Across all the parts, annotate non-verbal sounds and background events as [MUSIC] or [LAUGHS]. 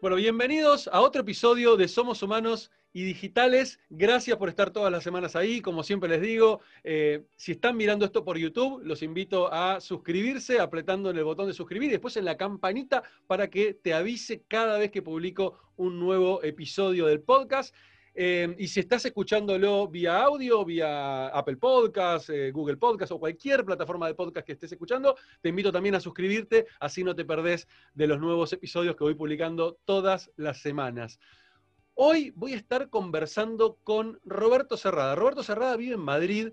Bueno, bienvenidos a otro episodio de Somos Humanos y Digitales. Gracias por estar todas las semanas ahí. Como siempre les digo, eh, si están mirando esto por YouTube, los invito a suscribirse apretando en el botón de suscribir y después en la campanita para que te avise cada vez que publico un nuevo episodio del podcast. Eh, y si estás escuchándolo vía audio, vía Apple Podcast, eh, Google Podcast o cualquier plataforma de podcast que estés escuchando, te invito también a suscribirte, así no te perdés de los nuevos episodios que voy publicando todas las semanas. Hoy voy a estar conversando con Roberto Serrada. Roberto Serrada vive en Madrid,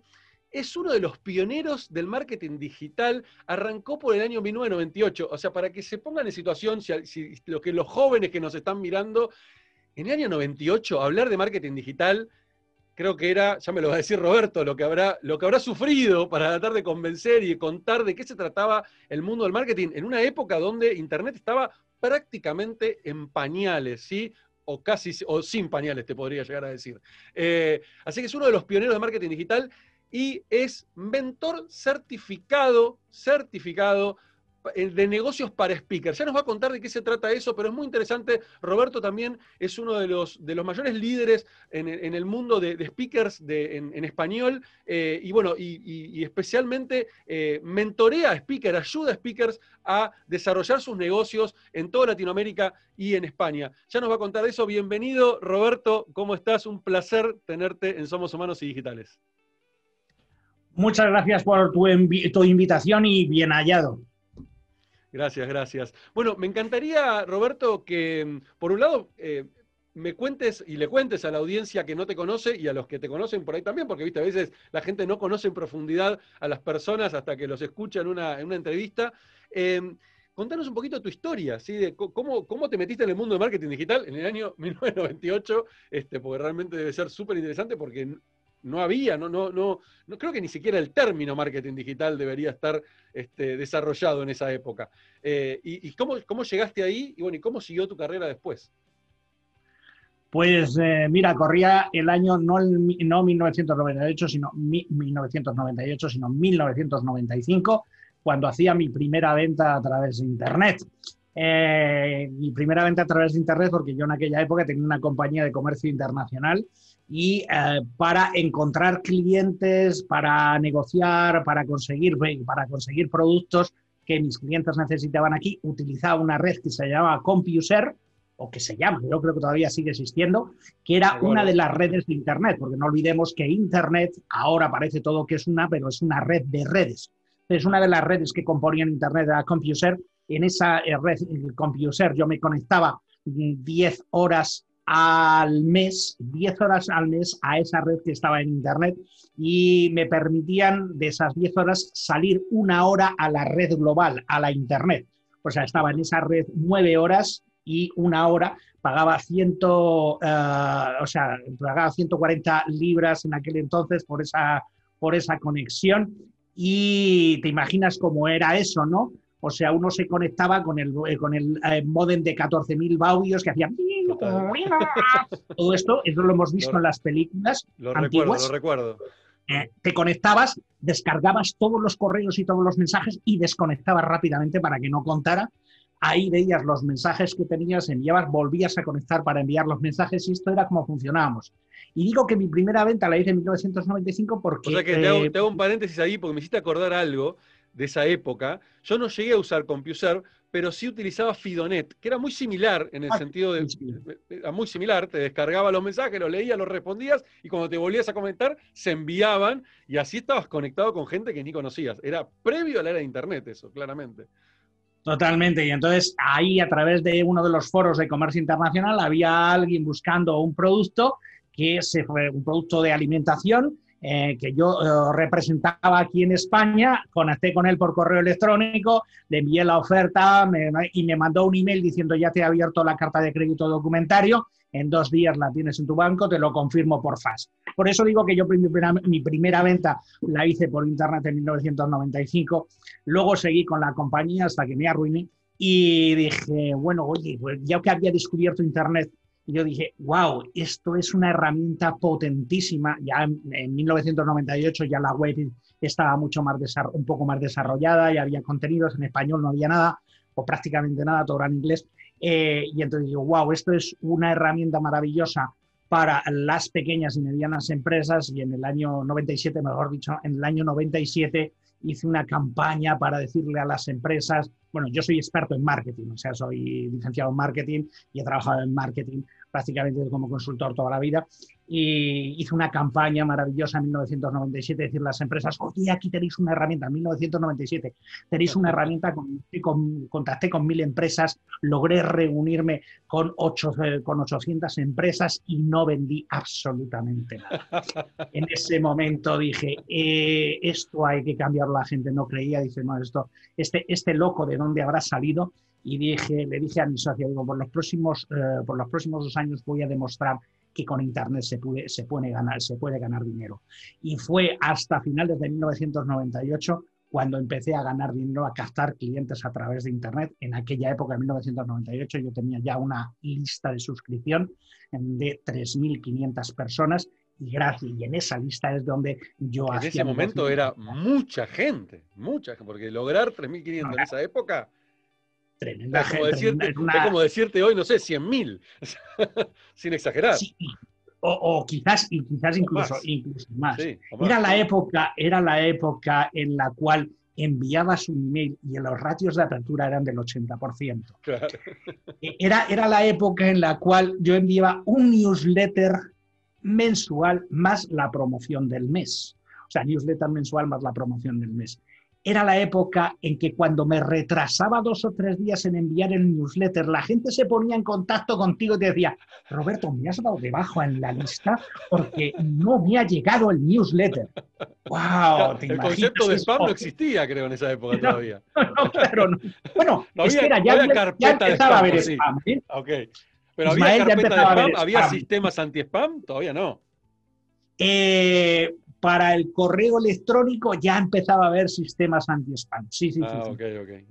es uno de los pioneros del marketing digital, arrancó por el año 1998, o sea, para que se pongan en situación, si, lo que los jóvenes que nos están mirando en el año 98, hablar de marketing digital, creo que era, ya me lo va a decir Roberto, lo que habrá, lo que habrá sufrido para tratar de convencer y contar de qué se trataba el mundo del marketing en una época donde Internet estaba prácticamente en pañales, ¿sí? O casi, o sin pañales, te podría llegar a decir. Eh, así que es uno de los pioneros de marketing digital y es mentor certificado, certificado de negocios para speakers. Ya nos va a contar de qué se trata eso, pero es muy interesante. Roberto también es uno de los, de los mayores líderes en, el mundo de, speakers en, español eh, y bueno, y, especialmente eh, mentorea a speakers, ayuda a speakers a desarrollar sus negocios en toda Latinoamérica y en España. Ya nos va a contar eso. Bienvenido, Roberto. ¿Cómo estás? Un placer tenerte en Somos Humanos y Digitales. Muchas gracias por tu, tu invitación y bien hallado. Gracias, gracias. Bueno, me encantaría, Roberto, que mm, por un lado eh, me cuentes y le cuentes a la audiencia que no te conoce y a los que te conocen por ahí también, porque viste, a veces la gente no conoce en profundidad a las personas hasta que los escucha en una, entrevista. Em, contanos un poquito tu historia, ¿sí? De cómo, cómo, te metiste en el mundo de marketing digital en el año [LAUGHS] 1998, este, porque realmente debe ser súper interesante porque no había, no, no, no, no creo que ni siquiera el término marketing digital debería estar este, desarrollado en esa época. Eh, y, cómo, llegaste ahí y bueno, y cómo siguió tu carrera después? Pues eh, mira, corría el año no, no 1998, sino 1998, sino 1995, cuando hacía mi primera venta a través de Internet. Eh, mi primera venta a través de Internet, porque yo en aquella época tenía una compañía de comercio internacional y eh, para encontrar clientes, para negociar, para conseguir, para conseguir productos que mis clientes necesitaban aquí, utilizaba una red que se llamaba CompuServe, o que se llama, yo creo que todavía sigue existiendo, que era una de las redes de Internet, porque no olvidemos que Internet ahora parece todo que es una, pero es una red de redes. Es una de las redes que componían Internet, era CompuServe. En esa eh, red, el CompuServe, yo me conectaba 10 horas al mes, 10 horas al mes a esa red que estaba en Internet y me permitían de esas 10 horas salir una hora a la red global, a la Internet. O sea, estaba en esa red 9 horas y una hora pagaba, ciento, eh, o sea, pagaba 140 libras en aquel entonces por esa, por esa conexión y te imaginas cómo era eso, ¿no? O sea, uno se conectaba con el, eh, con el eh, modem de 14.000 baudios que hacían... [LAUGHS] Todo esto, eso lo hemos visto en las películas lo antiguas. Recuerdo, lo recuerdo. Eh, te conectabas, descargabas todos los correos y todos los mensajes y desconectabas rápidamente para que no contara. Ahí veías los mensajes que tenías, enviabas, volvías a conectar para enviar los mensajes y esto era como funcionábamos. Y digo que mi primera venta la hice en 1995 porque... O sea que te hago, te hago un paréntesis ahí porque me hiciste acordar algo de esa época, yo no llegué a usar CompuServe, pero sí utilizaba Fidonet, que era muy similar en el ah, sentido de, era muy similar, te descargaba los mensajes, los leías, los respondías y cuando te volvías a comentar se enviaban y así estabas conectado con gente que ni conocías. Era previo a la era de internet eso, claramente. Totalmente. Y entonces ahí a través de uno de los foros de comercio internacional había alguien buscando un producto que se fue un producto de alimentación eh, que yo eh, representaba aquí en España, conecté con él por correo electrónico, le envié la oferta y me mandó un email diciendo ya te he abierto la carta de crédito documentario, en dos días la tienes en tu banco, te lo confirmo por FAS. Por eso digo que yo mi primera, venta la hice por internet en 1995, luego seguí con la compañía hasta que me arruiné y dije, bueno, oye, pues ya que había descubierto internet yo dije, wow, esto es una herramienta potentísima. Ya en, 1998 ya la web estaba mucho más un poco más desarrollada, ya había contenidos en español, no había nada, o prácticamente nada, todo era en inglés. Eh, y entonces digo, wow, esto es una herramienta maravillosa para las pequeñas y medianas empresas y en el año 97, mejor dicho, en el año 97 hice una campaña para decirle a las empresas, bueno, yo soy experto en marketing, o sea, soy licenciado en marketing y he trabajado en marketing prácticamente como consultor toda la vida, y hizo una campaña maravillosa en 1997, decir las empresas, oye, aquí tenéis una herramienta, en 1997, tenéis una herramienta, con, contacté con mil empresas, logré reunirme con, ocho, con 800 empresas y no vendí absolutamente nada. En ese momento dije, eh, esto hay que cambiarlo, la gente no creía, dice, no, esto, este, este loco de dónde habrá salido, y dije, le dije a mi socio, digo, por los próximos, eh, por los próximos dos años voy a demostrar que con Internet se puede, se puede, ganar, se puede ganar dinero. Y fue hasta finales de 1998 cuando empecé a ganar dinero, a captar clientes a través de Internet. En aquella época, en 1998, yo tenía ya una lista de suscripción de 3.500 personas y gracias, y en esa lista es donde yo... En ese momento era mucha gente, mucha, porque lograr 3.500 en esa época Tremenda es como, decirte, es como decirte hoy, no sé, 100.000, [LAUGHS] sin exagerar. O, quizás, y quizás incluso más. Incluso más. Era, la época, era la época en la cual enviabas un email y los ratios de apertura eran del 80%. Claro. E, era, era la época en la cual yo enviaba un newsletter mensual más la promoción del mes. O sea, newsletter mensual más la promoción del mes era la época en que cuando me retrasaba dos o tres días en enviar el newsletter, la gente se ponía en contacto contigo y te decía, Roberto, me has dado debajo en la lista porque no me ha llegado el newsletter. [LAUGHS] ¡Wow! el concepto de spam no existía, creo, en esa época [LAUGHS] todavía. No, claro, no. Bueno, [LAUGHS] es que era, ya, ya empezaba a haber spam. ¿eh? Ok. Pero había carpeta de spam, había sistemas anti-spam, todavía no. Eh, para el correo electrónico ya empezaba a haber sistemas anti-spam. Sí, sí, sí. Ah,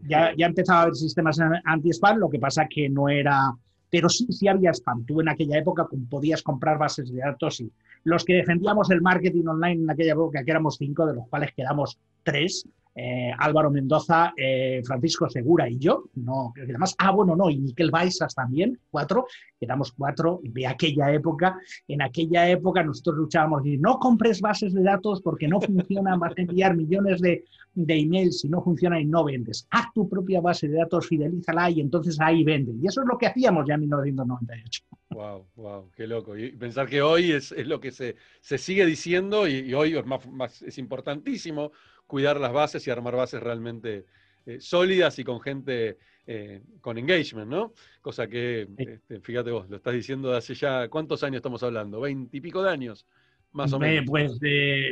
ya, ya empezaba a haber sistemas anti-spam, lo que pasa que no era... Pero sí, sí había spam. Tú en aquella época podías comprar bases de datos y los que defendíamos el marketing online en aquella época, que éramos cinco, de los cuales quedamos tres, eh, Álvaro Mendoza, eh, Francisco Segura y yo, no, creo que además, ah, bueno, no, y Miquel Baisas también, cuatro, éramos cuatro de aquella época. En aquella época nosotros luchábamos y no compres bases de datos porque no funciona, vas a enviar millones de, de emails si no funciona y no vendes. Haz tu propia base de datos, fidelízala y entonces ahí vende. Y eso es lo que hacíamos ya en 1998. Wow, wow, qué loco. Y pensar que hoy es, lo que se, se, sigue diciendo y, y hoy es, más, más, es importantísimo cuidar las bases y armar bases realmente eh, sólidas y con gente eh, con engagement, ¿no? Cosa que, este, fíjate vos, lo estás diciendo de hace ya, ¿cuántos años estamos hablando? ¿Veintipico de años? Más o menos. Pues,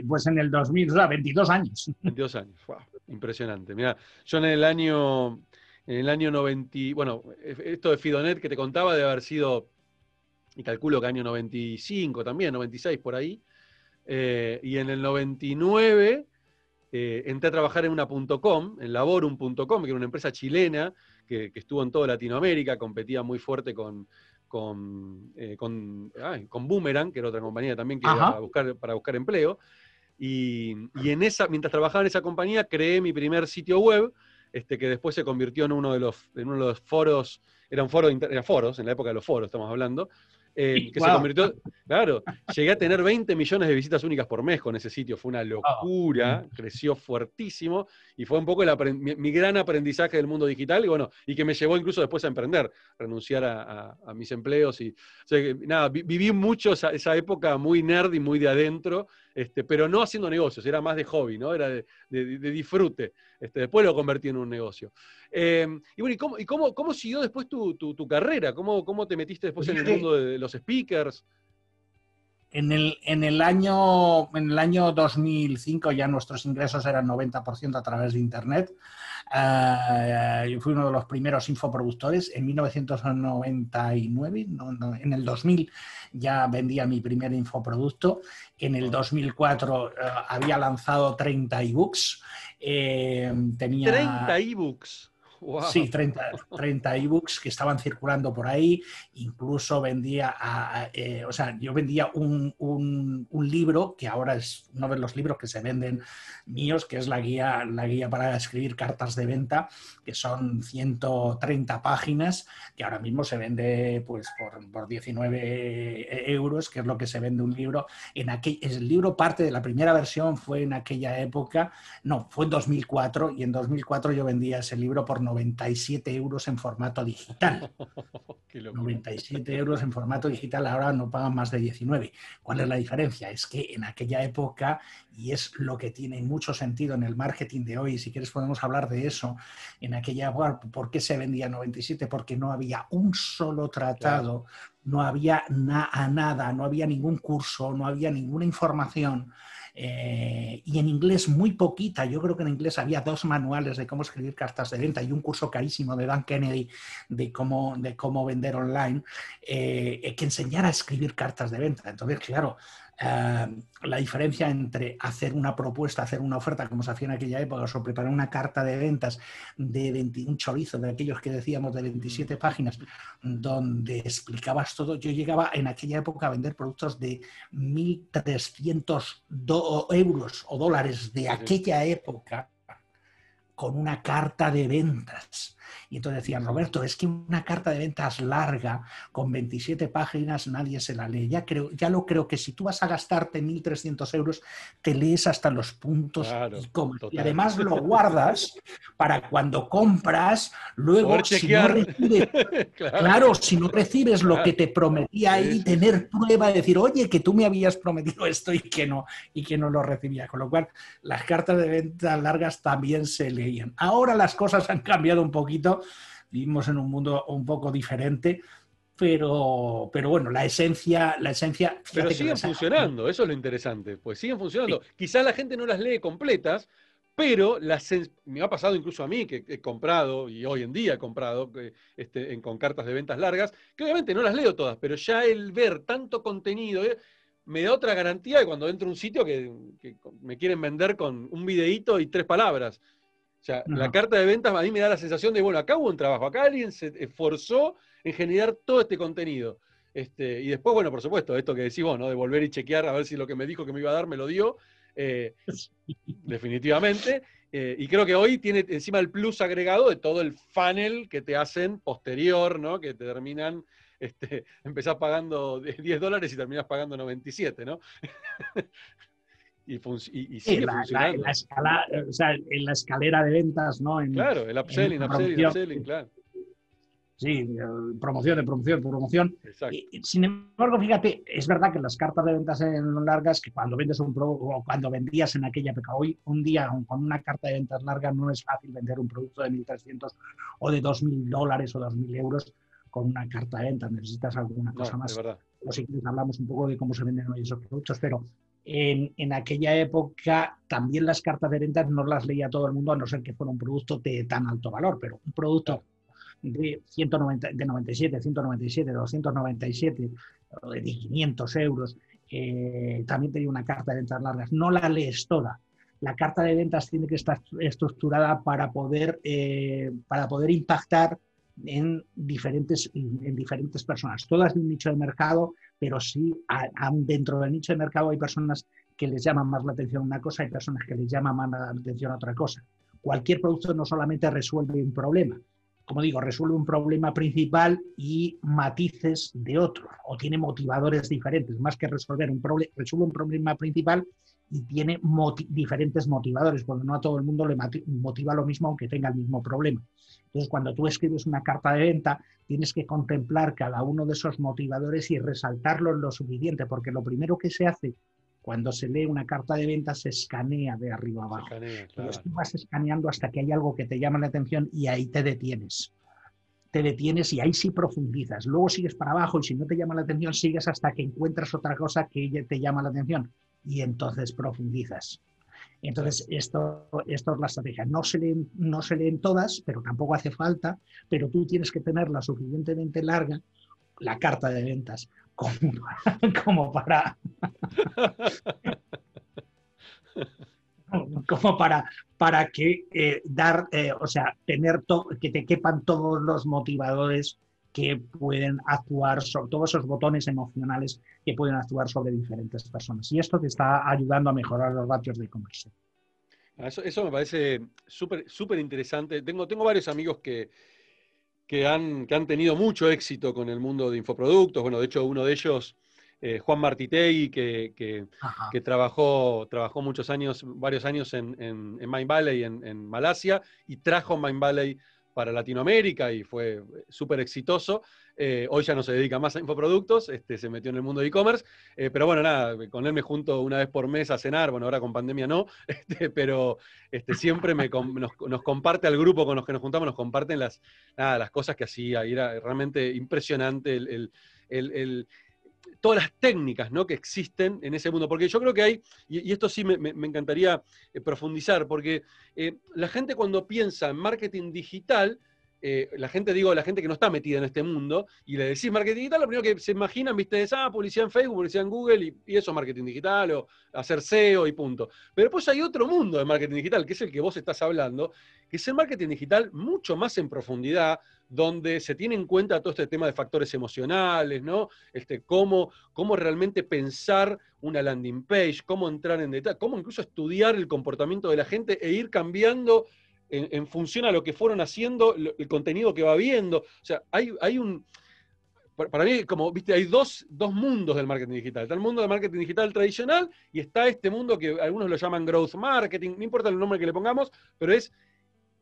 pues en el 2000, o sea, 22 años. [LAUGHS] 22 años, wow, impresionante. Mira, yo en el año, en el año 90, bueno, esto de Fidonet que te contaba de haber sido, y calculo que año 95 también, 96 por ahí, eh, y en el 99 eh, entré a trabajar en una .com, en laborum.com, que era una empresa chilena que, estuvo en toda Latinoamérica, competía muy fuerte con, con, eh, con, Boomerang, que era otra compañía también que para buscar, para buscar empleo. Y, en esa, mientras trabajaba en esa compañía, creé mi primer sitio web, este, que después se convirtió en uno de los, en uno de los foros, eran foros, eran foros, en la época de los foros estamos hablando, eh, que se convirtió, claro, llegué a tener 20 millones de visitas únicas por mes con ese sitio, fue una locura, creció fuertísimo y fue un poco mi, gran aprendizaje del mundo digital y bueno, y que me llevó incluso después a emprender, renunciar a, mis empleos y, nada, viví mucho esa, época muy nerd y muy de adentro, este, pero no haciendo negocios, era más de hobby, ¿no? Era de, disfrute. Este, después lo convertí en un negocio. Em, y bueno, ¿y, cómo, cómo, siguió después tu, carrera? ¿Cómo, ¿Cómo, te metiste después en el mundo de los speakers? En el, en, el año, en el año 2005 ya nuestros ingresos eran 90% a través de Internet. Uh, yo fui uno de los primeros infoproductores. En 1999, en el 2000 ya vendía mi primer infoproducto. En el 2004 eh, había lanzado 30 ebooks. Eh, tenía... 30 ebooks. Sí, 30, 30 ebooks que estaban circulando por ahí. Incluso vendía, eh, o sea, yo vendía un, un, libro que ahora es uno de los libros que se venden míos, que es la guía, la guía para escribir cartas de venta, que son 130 páginas, que ahora mismo se vende pues por, por 19 euros, que es lo que se vende un libro. En aquel, el libro parte de la primera versión fue en aquella época, no, fue en 2004 y en 2004 yo vendía ese libro por 97 euros en formato digital. [LAUGHS] 97 euros en formato digital, ahora no pagan más de 19. ¿Cuál es la diferencia? Es que en aquella época, y es lo que tiene mucho sentido en el marketing de hoy, si quieres podemos hablar de eso, en aquella época, ¿por qué se vendía 97? Porque no había un solo tratado, no había nada, no había ningún curso, no había ninguna información eh, y en inglés muy poquita. Yo creo que en inglés había dos manuales de cómo escribir cartas de venta y un curso carísimo de Dan Kennedy de cómo, de cómo vender online eh, que enseñara a escribir cartas de venta. Entonces, claro, eh, la diferencia entre hacer una propuesta, hacer una oferta, como se hacía en aquella época, o preparar una carta de ventas de 21 chorizo, de aquellos que decíamos de 27 páginas, donde explicabas todo. Yo llegaba en aquella época a vender productos de 1.300 euros o dólares de aquella época con una carta de ventas. Y entonces decían, Roberto, es que una carta de ventas larga, con 27 páginas, nadie se la lee. Ya, creo, ya lo creo que si tú vas a gastarte 1.300 euros, te lees hasta los puntos y, además lo guardas para cuando compras, luego si no recibes, [LAUGHS] claro. si no recibes lo que te prometía ahí, tener prueba de decir, oye, que tú me habías prometido esto y que no, y que no lo recibía. Con lo cual, las cartas de ventas largas también se leían. Ahora las cosas han cambiado un poquito vivimos en un mundo un poco diferente, pero, pero bueno, la esencia, la esencia. Pero siguen funcionando, eso es lo interesante, pues siguen funcionando. Quizás la gente no las lee completas, pero las, me ha pasado incluso a mí que he comprado, y hoy en día he comprado este, con cartas de ventas largas, que obviamente no las leo todas, pero ya el ver tanto contenido eh, me da otra garantía de cuando entro a un sitio que, que, me quieren vender con un videíto y tres palabras. O sea, la carta de ventas a mí me da la sensación de, bueno, acá hubo un trabajo, acá alguien se esforzó en generar todo este contenido. Este, y después, bueno, por supuesto, esto que decís vos, ¿no? De volver y chequear a ver si lo que me dijo que me iba a dar me lo dio. Eh, [LAUGHS] definitivamente. Eh, y creo que hoy tiene encima el plus agregado de todo el funnel que te hacen posterior, ¿no? Que te terminan, este, [LAUGHS] empezás pagando 10 dólares y terminas pagando 97, ¿no? [LAUGHS] y, y, sigue la, funcionando. La, escala, o sea, en la escalera de ventas, ¿no? En, claro, el upselling, upselling, upselling, claro. Sí, promoción, de promoción, promoción. Sin embargo, fíjate, es verdad que las cartas de ventas en largas, que cuando vendes un producto, o cuando vendías en aquella época, hoy un día con una carta de ventas larga no es fácil vender un producto de 1.300 o de 2.000 dólares o 2.000 euros con una carta de ventas. Necesitas alguna cosa más. O si quieres hablamos un poco de cómo se venden hoy esos productos, pero en, aquella época también las cartas de ventas no las leía todo el mundo, a no ser que fuera un producto de tan alto valor, pero un producto de, 190, de 97, 197, 297 o de 500 euros, eh, también tenía una carta de ventas largas. No la lees toda. La carta de ventas tiene que estar estructurada para poder, eh, para poder impactar en diferentes, en diferentes personas, todas de un nicho de mercado, pero sí dentro del nicho de mercado hay personas que les llaman más la atención una cosa, hay personas que les llaman más la atención a otra cosa. Cualquier producto no solamente resuelve un problema, como digo, resuelve un problema principal y matices de otro, o tiene motivadores diferentes, más que resolver un problema, resuelve un problema principal y tiene diferentes motivadores, porque no a todo el mundo le motiva lo mismo aunque tenga el mismo problema. Entonces, cuando tú escribes una carta de venta, tienes que contemplar cada uno de esos motivadores y resaltarlos lo suficiente, porque lo primero que se hace cuando se lee una carta de venta se escanea de arriba abajo. Entonces, tú vas escaneando hasta que hay algo que te llama la atención y ahí te detienes te detienes y ahí sí profundizas. Luego sigues para abajo y si no te llama la atención, sigues hasta que encuentras otra cosa que te llama la atención y entonces profundizas. Entonces, esto, esto es la estrategia. No se, leen, no se leen todas, pero tampoco hace falta, pero tú tienes que tenerla suficientemente larga, la carta de ventas, como, para... [LAUGHS] [LAUGHS] como para, para que eh, dar, eh, o sea, tener que te quepan todos los motivadores que pueden actuar sobre todos esos botones emocionales que pueden actuar sobre diferentes personas. Y esto te está ayudando a mejorar los ratios de conversión. Ah, eso, me parece súper súper interesante. Tengo, tengo varios amigos que, que, han, que han tenido mucho éxito con el mundo de infoproductos. Bueno, de hecho, uno de ellos eh, Juan Martitegui, que, que, trabajó, trabajó muchos años, varios años en, en, en Mind Valley, en, en, Malasia, y trajo Mind Valley para Latinoamérica y fue súper exitoso. Eh, hoy ya no se dedica más a infoproductos, este, se metió en el mundo de e-commerce, eh, pero bueno, nada, con él me junto una vez por mes a cenar, bueno, ahora con pandemia no, [LAUGHS] este, pero este, siempre me, nos, comparte al grupo con los que nos juntamos, nos comparten las, las cosas que hacía, y era realmente impresionante el, todas las técnicas ¿no? que existen en ese mundo. Porque yo creo que hay, y, esto sí me, encantaría eh, profundizar, porque eh, la gente cuando piensa en marketing digital, eh, la gente, digo, la gente que no está metida en este mundo, y le decís marketing digital, lo primero que se imaginan, viste, es, ah, publicidad en Facebook, publicidad en Google, y, eso es marketing digital, o hacer SEO y punto. Pero después hay otro mundo de marketing digital, que es el que vos estás hablando, que es el marketing digital mucho más en profundidad, donde se tiene en cuenta todo este tema de factores emocionales, ¿no? Este, cómo, cómo realmente pensar una landing page, cómo entrar en detalle, cómo incluso estudiar el comportamiento de la gente e ir cambiando en, función a lo que fueron haciendo, el contenido que va viendo. O sea, hay, hay un... Para mí, como viste, hay dos, mundos del marketing digital. Está el mundo del marketing digital tradicional y está este mundo que algunos lo llaman growth marketing, no importa el nombre que le pongamos, pero es,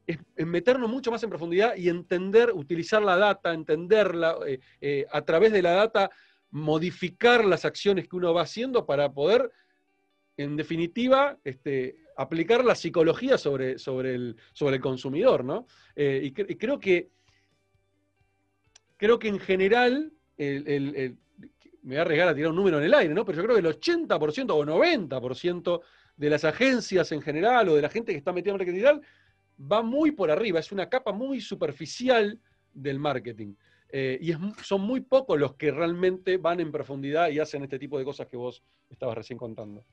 es, meternos mucho más en profundidad y entender, utilizar la data, entenderla, eh, eh, a través de la data, modificar las acciones que uno va haciendo para poder, en definitiva, este, aplicar la psicología sobre, sobre, el, sobre el consumidor, ¿no? Eh, y, creo que creo que en general, me voy a arriesgar a tirar un número en el aire, ¿no? Pero yo creo que el 80% o 90% de las agencias en general o de la gente que está metida en marketing digital va muy por arriba, es una capa muy superficial del marketing. Eh, y son muy pocos los que realmente van en profundidad y hacen este tipo de cosas que vos estabas recién contando.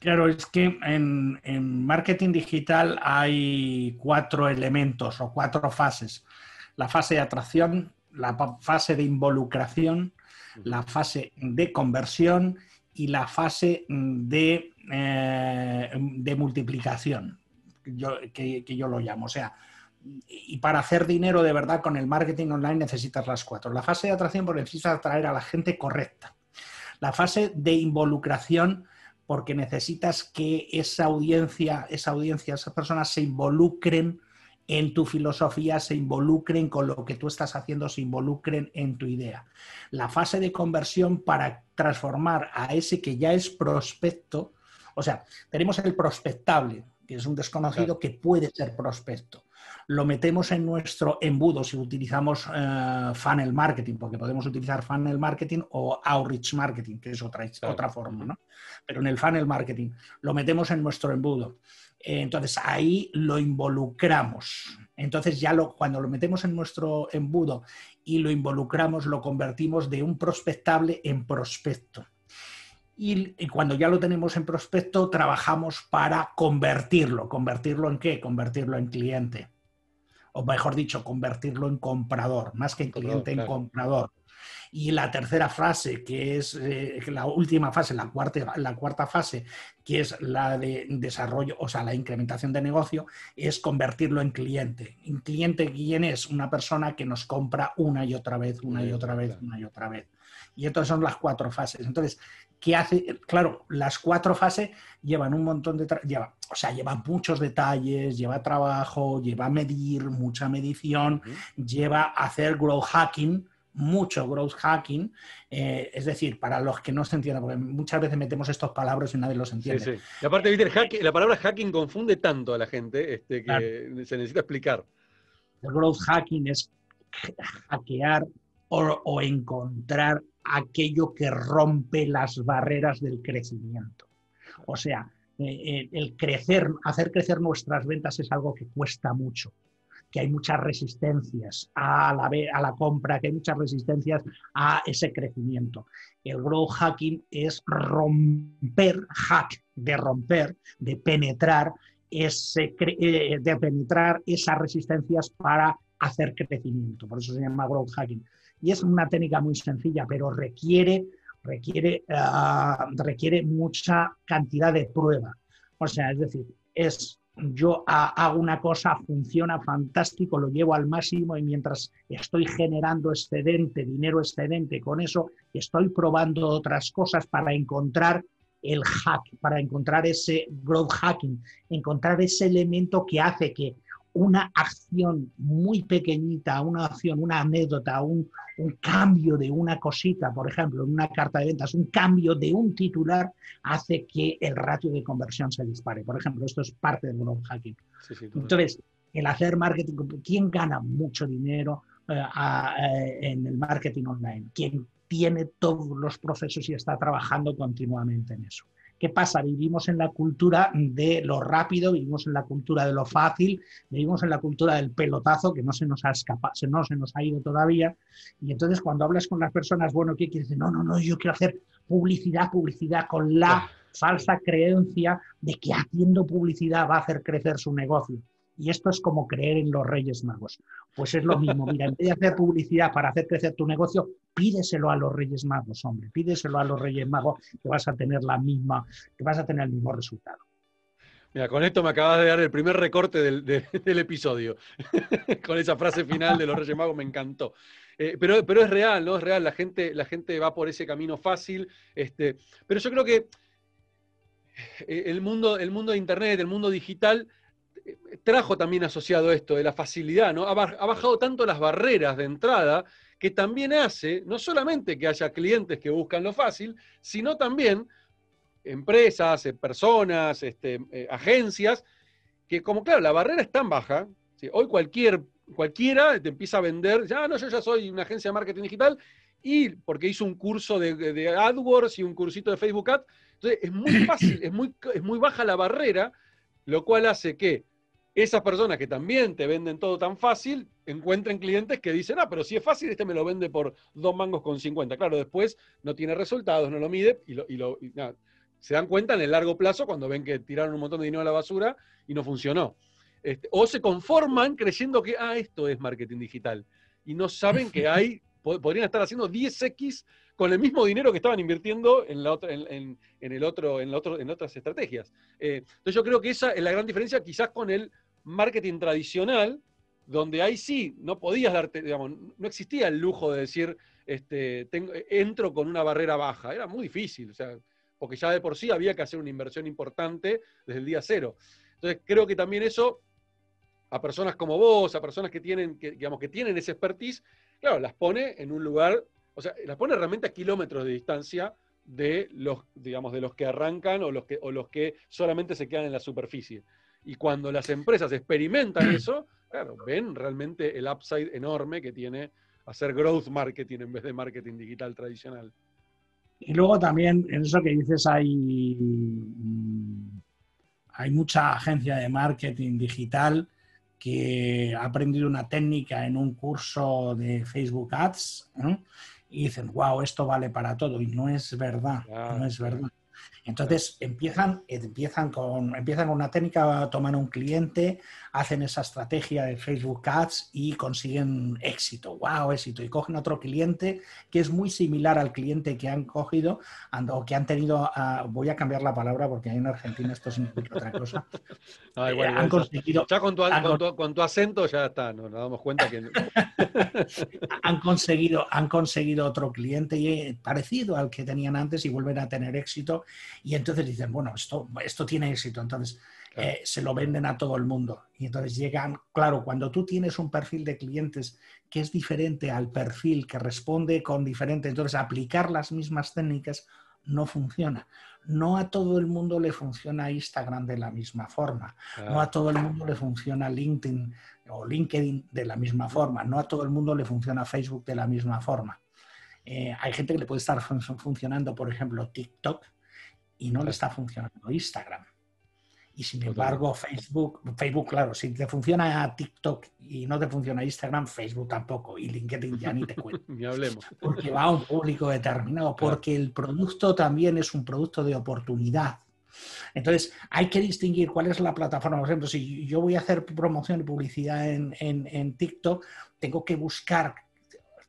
Claro, es que en, marketing digital hay cuatro elementos o cuatro fases. La fase de atracción, la fase de involucración, la fase de conversión y la fase de, eh, de multiplicación, que, yo lo llamo. O sea, y para hacer dinero de verdad con el marketing online necesitas las cuatro. La fase de atracción porque necesitas atraer a la gente correcta. La fase de involucración porque necesitas que esa audiencia, esa audiencia, esas personas se involucren en tu filosofía, se involucren con lo que tú estás haciendo, se involucren en tu idea. La fase de conversión para transformar a ese que ya es prospecto, o sea, tenemos el prospectable, que es un desconocido que puede ser prospecto lo metemos en nuestro embudo si utilizamos eh, funnel marketing, porque podemos utilizar funnel marketing o outreach marketing, que es otra, otra forma, ¿no? Pero en el funnel marketing lo metemos en nuestro embudo. entonces ahí lo involucramos. Entonces ya lo, cuando lo metemos en nuestro embudo y lo involucramos, lo convertimos de un prospectable en prospecto. Y, y, cuando ya lo tenemos en prospecto, trabajamos para convertirlo. ¿Convertirlo en qué? Convertirlo en cliente o mejor dicho, convertirlo en comprador, más que en cliente, en comprador. Y la tercera fase, que es eh, la última fase, la cuarta, la cuarta fase, que es la de desarrollo, o sea, la incrementación de negocio, es convertirlo en cliente. ¿En cliente quién es? Una persona que nos compra una y otra vez, una y otra vez, una y otra vez. Y entonces son las cuatro fases. Entonces, ¿qué hace? Claro, las cuatro fases llevan un montón de... Lleva, o sea, llevan muchos detalles, lleva trabajo, lleva medir, mucha medición, lleva hacer growth hacking, mucho growth hacking, eh, es decir, para los que no se entiendan, porque muchas veces metemos estos palabras y nadie los entiende. Sí, sí. Y aparte, ¿viste? la palabra hacking confunde tanto a la gente este, que se necesita explicar. El growth hacking es hackear o, encontrar aquello que rompe las barreras del crecimiento. O sea, eh, el crecer, hacer crecer nuestras ventas es algo que cuesta mucho. que hay muchas resistencias a la, a la compra, que hay muchas resistencias a ese crecimiento. El growth hacking es romper, hack, de romper, de penetrar, ese, eh, de penetrar esas resistencias para hacer crecimiento. Por eso se llama growth hacking. Y es una técnica muy sencilla, pero requiere, requiere, ah, requiere mucha cantidad de prueba. O sea, es decir, es yo hago una cosa, funciona fantástico, lo llevo al máximo y mientras estoy generando excedente, dinero excedente con eso, estoy probando otras cosas para encontrar el hack, para encontrar ese growth hacking, encontrar ese elemento que hace que una acción muy pequeñita, una acción, una anécdota, un, cambio de una cosita, por ejemplo, en una carta de ventas, un cambio de un titular hace que el ratio de conversión se dispare. Por ejemplo, esto es parte del growth hacking. Entonces, el hacer marketing, ¿quién gana mucho dinero eh, eh, en el marketing online? ¿Quién tiene todos los procesos y está trabajando continuamente en eso? ¿Qué pasa? Vivimos en la cultura de lo rápido, vivimos en la cultura de lo fácil, vivimos en la cultura del pelotazo que no se nos ha escapado, no se nos ha ido todavía. Y entonces cuando hablas con las personas, bueno, ¿qué quieres decir? No, no, no, yo quiero hacer publicidad, publicidad con la falsa creencia de que haciendo publicidad va a hacer crecer su negocio. Y esto es como creer en los Reyes Magos. Pues es lo [LAUGHS] mismo. Mira, en vez de hacer publicidad para hacer crecer tu negocio, pídeselo a los Reyes Magos, hombre. Pídeselo a los Reyes Magos que vas a tener la misma, que vas a tener el mismo resultado. Mira, con esto me acabas de dar el primer recorte del, [LAUGHS] episodio. [LAUGHS] con esa frase final de los Reyes Magos me encantó. Eh, pero, pero es real, ¿no? Es real. La gente, la gente va por ese camino fácil. Este, pero yo creo que eh, el mundo, el mundo de Internet, el mundo digital, trajo también asociado esto de la facilidad, ¿no? Ha, bajado tanto las barreras de entrada que también hace no solamente que haya clientes que buscan lo fácil, sino también empresas, eh, personas, este, eh, agencias, que como claro, la barrera es tan baja, hoy cualquier, cualquiera te empieza a vender, ya no, yo ya soy una agencia de marketing digital, y porque hizo un curso de, de AdWords y un cursito de Facebook Ads, entonces es muy fácil, es muy, es muy baja la barrera, lo cual hace que esas personas que también te venden todo tan fácil, encuentren clientes que dicen, ah, pero si es fácil, este me lo vende por dos mangos con 50. Claro, después no tiene resultados, no lo mide y, lo, se dan cuenta en el largo plazo cuando ven que tiraron un montón de dinero a la basura y no funcionó. Este, o se conforman creyendo que, ah, esto es marketing digital. Y no saben que [LAUGHS] hay, podrían estar haciendo 10x con el mismo dinero que estaban invirtiendo en, la otra, en, el otro, en, otro, en otras estrategias. Eh, entonces yo creo que esa es la gran diferencia quizás con el marketing tradicional, donde ahí sí no podías darte, digamos, no existía el lujo de decir, este, entro con una barrera baja, era muy difícil, o sea, porque ya de por sí había que hacer una inversión importante desde el día cero. Entonces creo que también eso a personas como vos, a personas que tienen, digamos, que tienen ese expertise, claro, las pone en un lugar o sea, las pone realmente a kilómetros de distancia de los, digamos, de los que arrancan o los que, o los que solamente se quedan en la superficie. Y cuando las empresas experimentan [CLEARS THROAT] eso, claro, ven realmente el upside enorme que tiene hacer growth marketing en vez de marketing digital tradicional. Y luego también, en eso que dices, hay, hay mucha agencia de marketing digital que ha aprendido una técnica en un curso de Facebook Ads y dicen, wow, esto vale para todo. Y no es verdad, no es verdad. Entonces empiezan, empiezan, con, empiezan con una técnica, toman un cliente, hacen esa estrategia de Facebook Ads y consiguen éxito, wow, éxito. Y cogen otro cliente que es muy similar al cliente que han cogido o que han tenido, ah, voy a cambiar la palabra porque en Argentina esto significa otra cosa. [LAUGHS] Eh, han conseguido, ya con tu, acento ya está, nos, damos cuenta que... [LAUGHS] han, conseguido, han conseguido otro cliente eh, parecido al que tenían antes y vuelven a tener éxito y entonces dicen, bueno, esto, esto tiene éxito, entonces eh, se lo venden a todo el mundo. Y entonces llegan, claro, cuando tú tienes un perfil de clientes que es diferente al perfil que responde con diferente, entonces aplicar las mismas técnicas no funciona. No a todo el mundo le funciona Instagram de la misma forma, no a todo el mundo le funciona LinkedIn o LinkedIn de la misma forma, no a todo el mundo le funciona Facebook de la misma forma. Eh, hay gente que le puede estar funcionando, por ejemplo, TikTok y no le está funcionando Instagram Y sin embargo, Facebook, Facebook, claro, si te funciona TikTok y no te funciona Instagram, Facebook tampoco. Y LinkedIn ya ni te [LAUGHS] cuento. ni hablemos. Porque va a un público determinado, porque el producto también es un producto de oportunidad. Entonces, hay que distinguir cuál es la plataforma. Por ejemplo, si yo voy a hacer promoción y publicidad en, en TikTok, tengo que buscar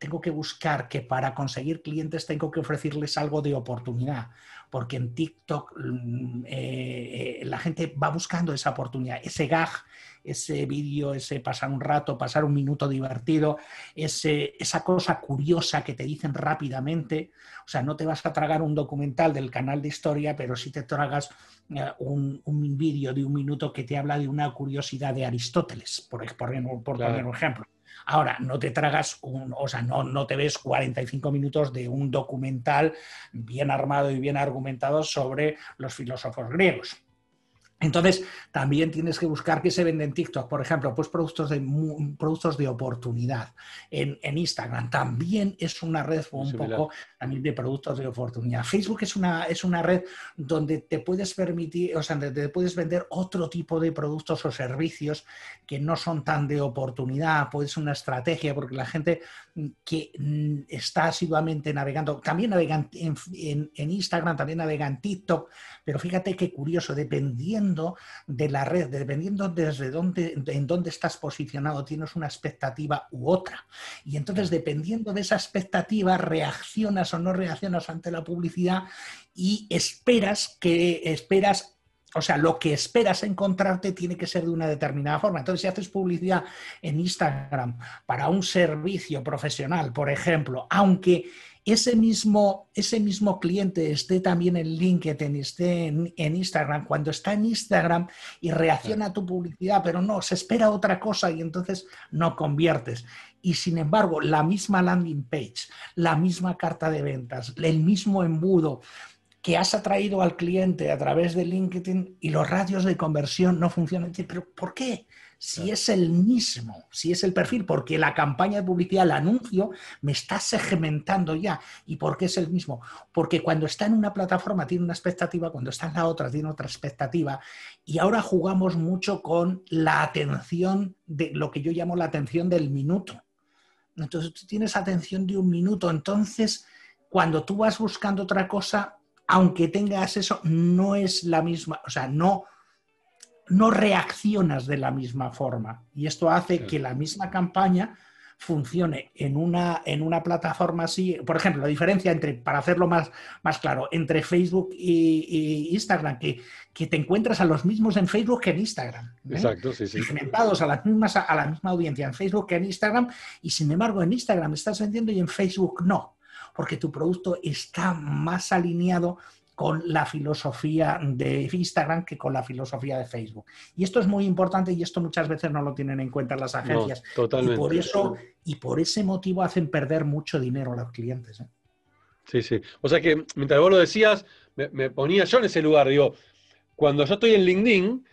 tengo que buscar que para conseguir clientes tengo que ofrecerles algo de oportunidad, porque en TikTok mm, eh, eh, la gente va buscando esa oportunidad, ese gag, ese vídeo, ese pasar un rato, pasar un minuto divertido, ese, esa cosa curiosa que te dicen rápidamente. O sea, no te vas a tragar un documental del canal de historia, pero sí te tragas eh, un, vídeo de un minuto que te habla de una curiosidad de Aristóteles, por, poner un ejemplo. Ahora, no te tragas un, o sea, no, no te ves 45 minutos de un documental bien armado y bien argumentado sobre los filósofos griegos. Entonces, también tienes que buscar qué se vende en TikTok, por ejemplo, pues productos de, productos de oportunidad. En, Instagram también es una red un poco también de productos de oportunidad. Facebook es una, es una red donde te puedes permitir, o sea, donde te puedes vender otro tipo de productos o servicios que no son tan de oportunidad, puede ser una estrategia, porque la gente que está asiduamente navegando, también navega en, en Instagram, también navega en TikTok, pero fíjate qué curioso, dependiendo de la red, dependiendo desde dónde, en dónde estás posicionado, tienes una expectativa u otra. Y entonces, dependiendo de esa expectativa, reaccionas o no reaccionas ante la publicidad y esperas que esperas o sea, lo que esperas encontrarte tiene que ser de una determinada forma. Entonces, si haces publicidad en Instagram para un servicio profesional, por ejemplo, aunque ese mismo, ese mismo cliente esté también en LinkedIn, esté en, Instagram, cuando está en Instagram y reacciona a tu publicidad, pero no, se espera otra cosa y entonces no conviertes. Y sin embargo, la misma landing page, la misma carta de ventas, el mismo embudo, que has atraído al cliente a través de LinkedIn y los radios de conversión no funcionan. ¿Pero por qué? Si es el mismo, si es el perfil, porque la campaña de publicidad, el anuncio, me está segmentando ya. ¿Y por qué es el mismo? Porque cuando está en una plataforma tiene una expectativa, cuando está en la otra tiene otra expectativa. Y ahora jugamos mucho con la atención de lo que yo llamo la atención del minuto. Entonces tú tienes atención de un minuto, entonces cuando tú vas buscando otra cosa, aunque tengas eso, no es la misma, o sea, no no reaccionas de la misma forma. Y esto hace que la misma campaña funcione en una, en una plataforma así. Por ejemplo, la diferencia entre, para hacerlo más, más claro, entre Facebook y, Instagram, que, que, te encuentras a los mismos en Facebook que en Instagram. ¿eh? Exacto, sí, sí. a, las mismas, a la misma audiencia en Facebook que en Instagram, y sin embargo en Instagram estás vendiendo y en Facebook no, porque tu producto está más alineado con la filosofía de Instagram que con la filosofía de Facebook. Y esto es muy importante y esto muchas veces no lo tienen en cuenta las agencias. totalmente. Y por eso, y por ese motivo hacen perder mucho dinero a los clientes. ¿eh? Sí, sí. O sea que mientras vos lo decías, me, ponía yo en ese lugar. Digo, cuando yo estoy en LinkedIn,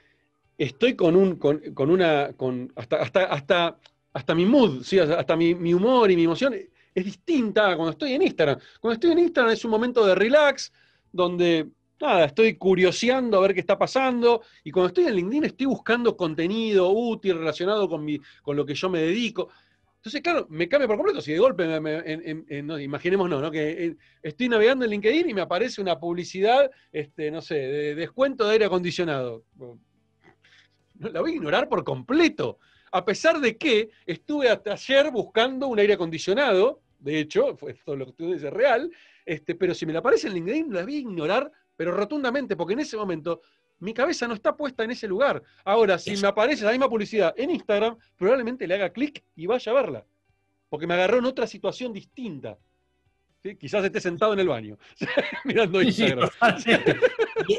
estoy con un, con, una, con hasta, hasta, hasta, hasta mi mood, ¿sí? hasta mi, mi humor y mi emoción es distinta cuando estoy en Instagram. Cuando estoy en Instagram es un momento de relax, donde nada, estoy curioseando a ver qué está pasando y cuando estoy en LinkedIn estoy buscando contenido útil relacionado con, mi, con lo que yo me dedico. Entonces, claro, me cambia por completo. Si de golpe, no, imaginemos no, que estoy navegando en LinkedIn y me aparece una publicidad, este, no sé, de descuento de aire acondicionado. La voy a ignorar por completo. A pesar de que estuve hasta ayer buscando un aire acondicionado, de hecho, fue todo lo que tú dices real, este, pero si me la aparece en LinkedIn, la voy a ignorar, pero rotundamente, porque en ese momento mi cabeza no está puesta en ese lugar. Ahora, si me aparece la misma publicidad en Instagram, probablemente le haga clic y vaya a verla, porque me agarró en otra situación distinta. Quizás esté sentado en el baño, [LAUGHS] mirando Instagram.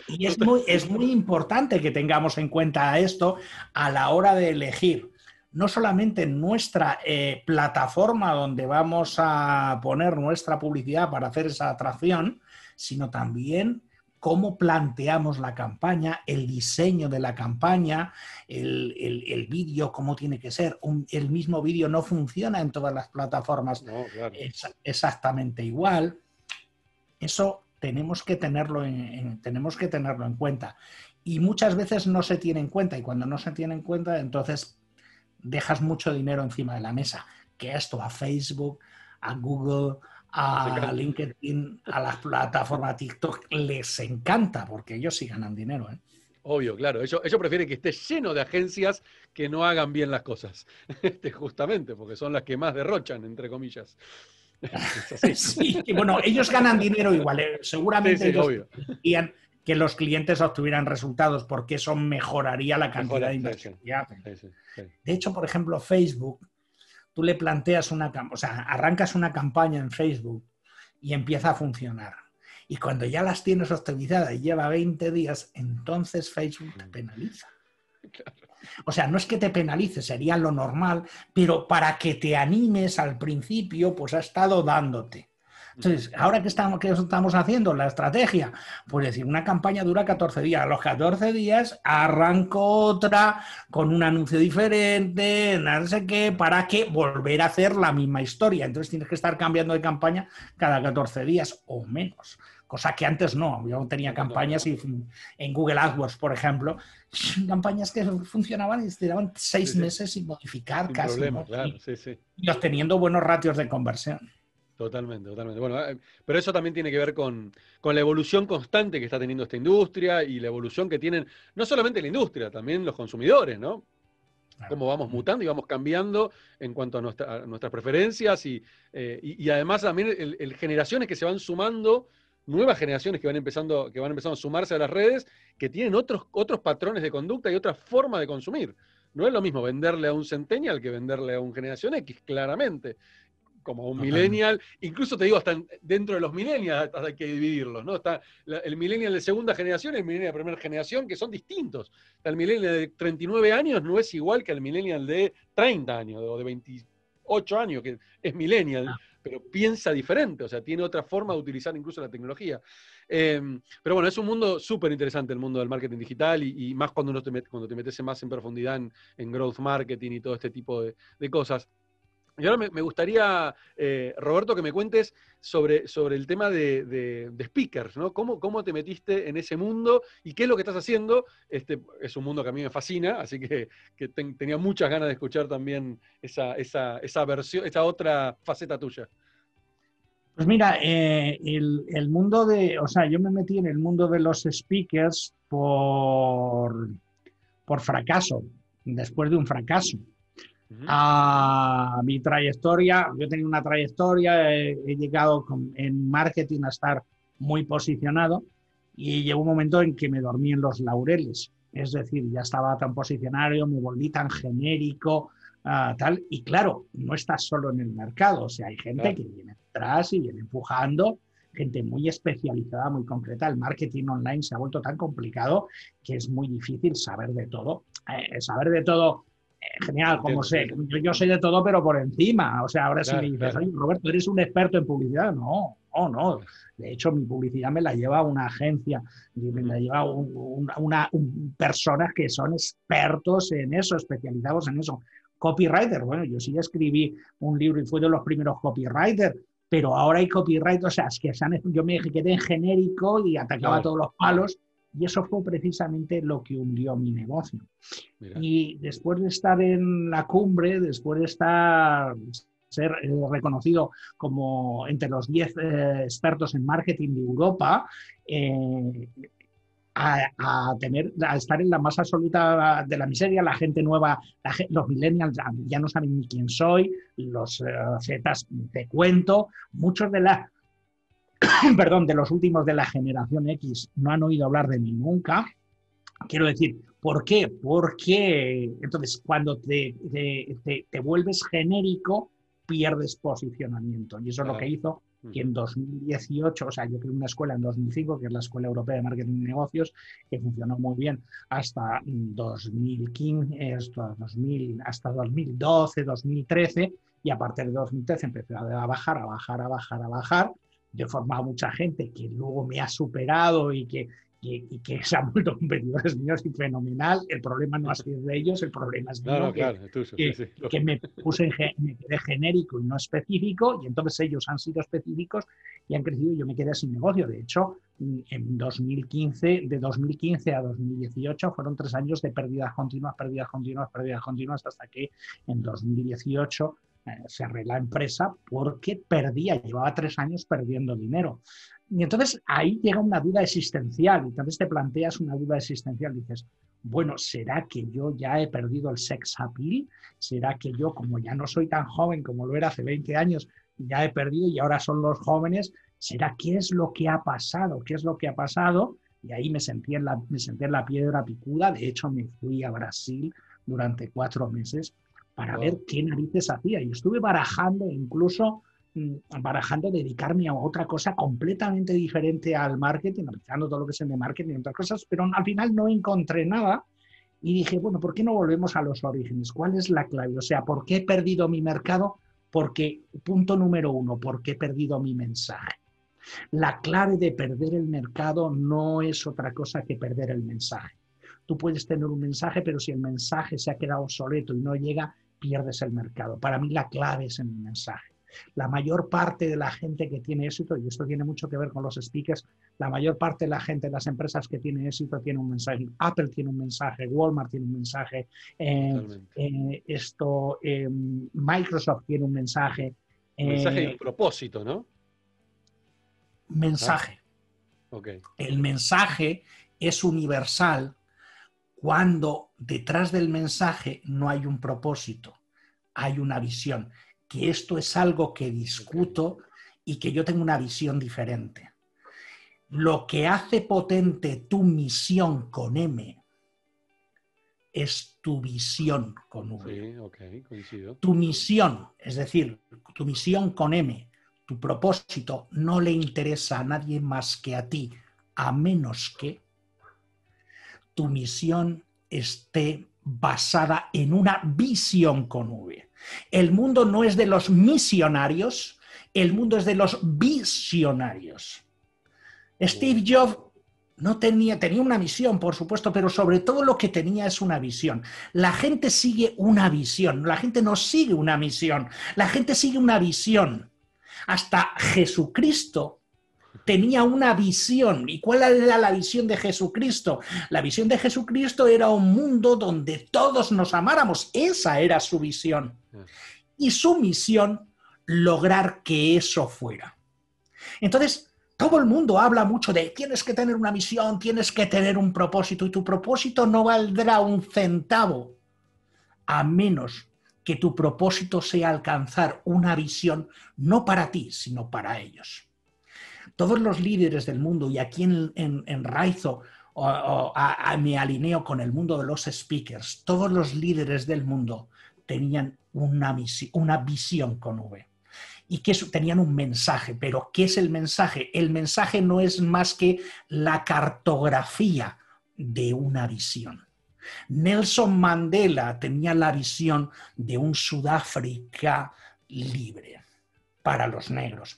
y, es, muy, es muy importante que tengamos en cuenta esto a la hora de elegir no solamente en nuestra eh, plataforma donde vamos a poner nuestra publicidad para hacer esa atracción, sino también cómo planteamos la campaña, el diseño de la campaña, el, vídeo, cómo tiene que ser. el mismo vídeo no funciona en todas las plataformas exactamente igual. Eso tenemos que tenerlo tenemos que tenerlo en cuenta. y muchas veces no se tiene en cuenta y cuando no se tiene en cuenta entonces dejas mucho dinero encima de la mesa, que esto a Facebook, a Google, a [LAUGHS] LinkedIn, a las plataformas TikTok les encanta porque ellos sí ganan dinero. ¿eh? Obvio, claro. Ellos, ellos prefieren que esté lleno de agencias que no hagan bien las cosas. [LAUGHS] Este, justamente, porque son las que más derrochan, entre comillas. [LAUGHS] sí, bueno, ellos ganan dinero igual. ¿eh? Seguramente ellos que los clientes obtuvieran resultados porque eso mejoraría la cantidad de inversión. De hecho, por ejemplo, Facebook, tú le planteas una, o sea, arrancas una campaña en Facebook y empieza a funcionar y cuando ya las tienes optimizadas y lleva 20 días, entonces Facebook te mm. penaliza. O sea, no es que te penalice, sería lo normal, pero para que te animes al principio, pues ha estado dándote. Entonces, ahora que estamos, que estamos haciendo la estrategia, pues decir, una campaña dura 14 días. A los 14 días arranco otra con un anuncio diferente, no sé qué, para que volver a hacer la misma historia. Entonces tienes que estar cambiando de campaña cada 14 días o menos cosa que antes no. Yo tenía campañas y en Google AdWords, por ejemplo, [SNIFFS] campañas que funcionaban y se daban seis meses sin modificar casi. Problema, claro, sí, sí. Y obteniendo buenos ratios de conversión. Totalmente, totalmente. Bueno, eh, pero eso también tiene que ver con, la evolución constante que está teniendo esta industria y la evolución que tienen no solamente la industria, también los consumidores, ¿no? Cómo vamos mutando y vamos cambiando en cuanto a, nuestras preferencias y, eh, además también el, generaciones que se van sumando nuevas generaciones que van empezando, que van empezando a sumarse a las redes, que tienen otros, otros patrones de conducta y otra forma de consumir. No es lo mismo venderle a un centennial que venderle a un generación X, claramente. Como un millennial, incluso te digo, hasta dentro de los millennials hay que dividirlos, ¿no? Está el millennial de segunda generación y el millennial de primera generación, que son distintos. El millennial de 39 años no es igual que el millennial de 30 años o de 28 años, que es millennial. Ah pero piensa diferente, o sea, tiene otra forma de utilizar incluso la tecnología. Em, pero bueno, es un mundo súper interesante el mundo del marketing digital y, más cuando, uno te, cuando te metes más en profundidad en, growth marketing y todo este tipo de cosas. Y ahora me, gustaría, eh, Roberto, que me cuentes sobre, sobre el tema de, speakers, ¿no? ¿Cómo, ¿Cómo, te metiste en ese mundo y qué es lo que estás haciendo? Este es un mundo que a mí me fascina, así que, tenía muchas ganas de escuchar también esa, esa, versión, esa otra faceta tuya. Pues mira, eh, el, el, mundo de, o sea, yo me metí en el mundo de los speakers por, por fracaso, después de un fracaso a mi trayectoria. Yo he tenido una trayectoria, he, llegado en marketing a estar muy posicionado y llegó un momento en que me dormí en los laureles. Es decir, ya estaba tan posicionario, me volví tan genérico, ah, tal. Y claro, no estás solo en el mercado, o sea, hay gente que viene atrás y viene empujando, gente muy especializada, muy concreta. El marketing online se ha vuelto tan complicado que es muy difícil saber de todo. Eh, saber de todo genial, como sé. Yo, sé de todo, pero por encima. O sea, ahora sí me dices, Roberto, ¿eres un experto en publicidad? No, no, no. De hecho, mi publicidad me la lleva una agencia, me la lleva una, personas que son expertos en eso, especializados en eso. Copywriter, bueno, yo sí escribí un libro y fui de los primeros copywriters, pero ahora hay copyright, o sea, es que yo me quedé en genérico y atacaba todos los palos y eso fue precisamente lo que hundió mi negocio. Y después de estar en la cumbre, después de estar ser eh, reconocido como entre los 10 eh, expertos en marketing de Europa, eh, a, tener, a estar en la más absoluta de la miseria, la gente nueva, los millennials ya, no saben ni quién soy, los Zetas te cuento, muchos de las [COUGHS] perdón, de los últimos de la generación X no han oído hablar de mí nunca. Quiero decir, ¿por qué? Porque entonces cuando te, te, vuelves genérico, pierdes posicionamiento. Y eso es lo que hizo que en 2018, o sea, yo creé una escuela en 2005, que es la Escuela Europea de Marketing y Negocios, que funcionó muy bien hasta 2015, hasta, 2000, hasta 2012, 2013, y a partir de 2013 empezó a bajar, a bajar, a bajar, a bajar, yo he formado mucha gente que luego me ha superado y que, y, que se han vuelto [LAUGHS] competidores míos y fenomenal. El problema no ha sido de ellos, el problema es mío, que, me [LAUGHS] puse me quedé genérico y no específico, y entonces ellos han sido específicos y han crecido y yo me quedé sin negocio. De hecho, en 2015, de 2015 a 2018 fueron tres años de pérdidas continuas, pérdidas continuas, pérdidas continuas, hasta que en 2018 eh, cerré la empresa porque perdía, llevaba tres años perdiendo dinero. Y entonces ahí llega una duda existencial, y entonces te planteas una duda existencial, dices, bueno, ¿será que yo ya he perdido el sex appeal? ¿Será que yo, como ya no soy tan joven como lo era hace 20 años, ya he perdido y ahora son los jóvenes? ¿Será qué es lo que ha pasado? ¿Qué es lo que ha pasado? Y ahí me sentí me en la piedra picuda, de hecho me fui a Brasil durante cuatro meses para ver qué narices hacía. Y estuve barajando incluso Mm, barajando dedicarme a otra cosa completamente diferente al marketing, aplicando todo lo que es el de marketing y otras cosas, pero al final no encontré nada y dije, bueno, ¿por qué no volvemos a los orígenes? ¿Cuál es la clave? O sea, ¿por qué he perdido mi mercado? Porque, punto número uno, ¿por qué he perdido mi mensaje? La clave de perder el mercado no es otra cosa que perder el mensaje. Tú puedes tener un mensaje, pero si el mensaje se ha quedado obsoleto y no llega, pierdes el mercado. Para mí la clave es en el mensaje. La mayor parte de la gente que tiene éxito, y esto tiene mucho que ver con los speakers, la mayor parte de la gente, de las empresas que tienen éxito tiene un mensaje. Apple tiene un mensaje, Walmart tiene un mensaje, eh, eh, esto, eh, Microsoft tiene un mensaje. Un mensaje y un propósito, ¿no? Mensaje. Ah, El mensaje es universal cuando detrás del mensaje no hay un propósito, hay una visión que esto es algo que discuto y que yo tengo una visión diferente. Lo que hace potente tu misión con M es tu visión con V. Tu misión, es decir, tu misión con M, tu propósito, no le interesa a nadie más que a ti, a menos que tu misión esté basada en una visión con V. El mundo no es de los misionarios, el mundo es de los visionarios. Steve Jobs no tenía, tenía una visión, por supuesto, pero sobre todo lo que tenía es una visión. La gente sigue una visión, la gente no sigue una misión, la gente sigue una visión. Hasta Jesucristo tenía una visión. ¿Y cuál era la visión de Jesucristo? La visión de Jesucristo era un mundo donde todos nos amáramos. Esa era su visión. Y su misión, lograr que eso fuera. Entonces, todo el mundo habla mucho de tienes que tener una misión, tienes que tener un propósito y tu propósito no valdrá un centavo a menos que tu propósito sea alcanzar una visión no para ti, sino para ellos todos los líderes del mundo, y aquí en, Raizo me alineo con el mundo de los speakers, todos los líderes del mundo tenían una, una visión con V y que tenían un mensaje. Pero ¿qué es el mensaje? El mensaje no es más que la cartografía de una visión. Nelson Mandela tenía la visión de un Sudáfrica libre para los negros.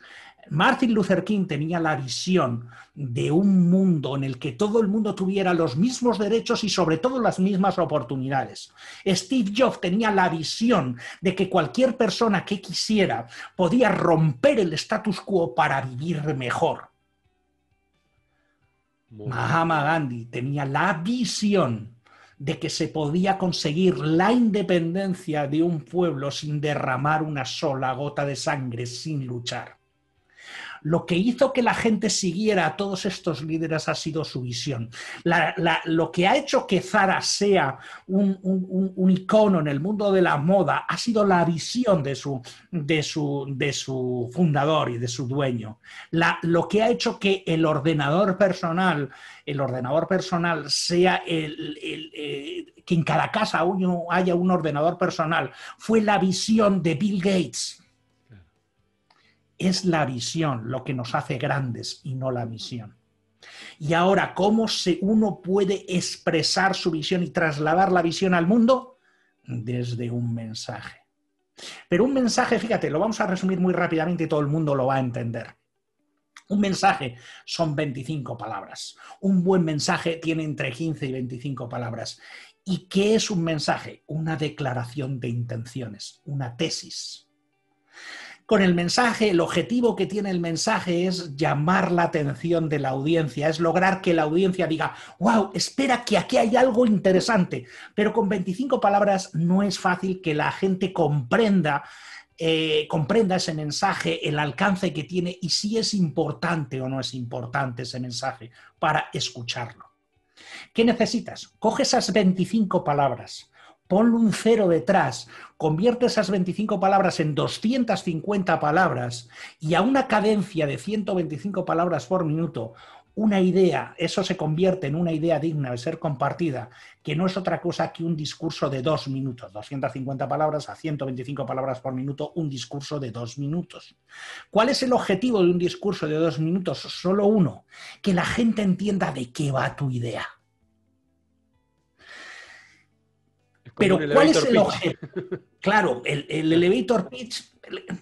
Martin Luther King tenía la visión de un mundo en el que todo el mundo tuviera los mismos derechos y sobre todo las mismas oportunidades. Steve Jobs tenía la visión de que cualquier persona que quisiera podía romper el status quo para vivir mejor. Mahatma Gandhi tenía la visión de que se podía conseguir la independencia de un pueblo sin derramar una sola gota de sangre, sin luchar. Lo que hizo que la gente siguiera a todos estos líderes ha sido su visión. lo que ha hecho que Zara sea un, icono en el mundo de la moda ha sido la visión de su, fundador y de su dueño. lo que ha hecho que el ordenador personal, el ordenador personal sea el, eh, que en cada casa haya un ordenador personal, fue la visión de Bill Gates es la visión lo que nos hace grandes y no la misión. Y ahora, ¿cómo se, uno puede expresar su visión y trasladar la visión al mundo? Desde un mensaje. Pero un mensaje, fíjate, lo vamos a resumir muy rápidamente y todo el mundo lo va a entender. Un mensaje son 25 palabras. Un buen mensaje tiene entre 15 y 25 palabras. ¿Y qué es un mensaje? Una declaración de intenciones, una tesis. Con el mensaje, el objetivo que tiene el mensaje es llamar la atención de la audiencia, es lograr que la audiencia diga, wow, espera que aquí hay algo interesante. Pero con 25 palabras no es fácil que la gente comprenda eh, comprenda ese mensaje, el alcance que tiene y si es importante o no es importante ese mensaje para escucharlo. ¿Qué necesitas? Coge esas 25 palabras, ponle un cero detrás, convierte esas 25 palabras en 250 palabras y a una cadencia de 125 palabras por minuto, una idea, eso se convierte en una idea digna de ser compartida, que no es otra cosa que un discurso de dos minutos, 250 palabras a 125 palabras por minuto, un discurso de dos minutos. ¿Cuál es el objetivo de un discurso de dos minutos? Solo uno, que la gente entienda de qué va tu idea. Pero ¿cuál es el objetivo? Claro, el, el [LAUGHS] elevator pitch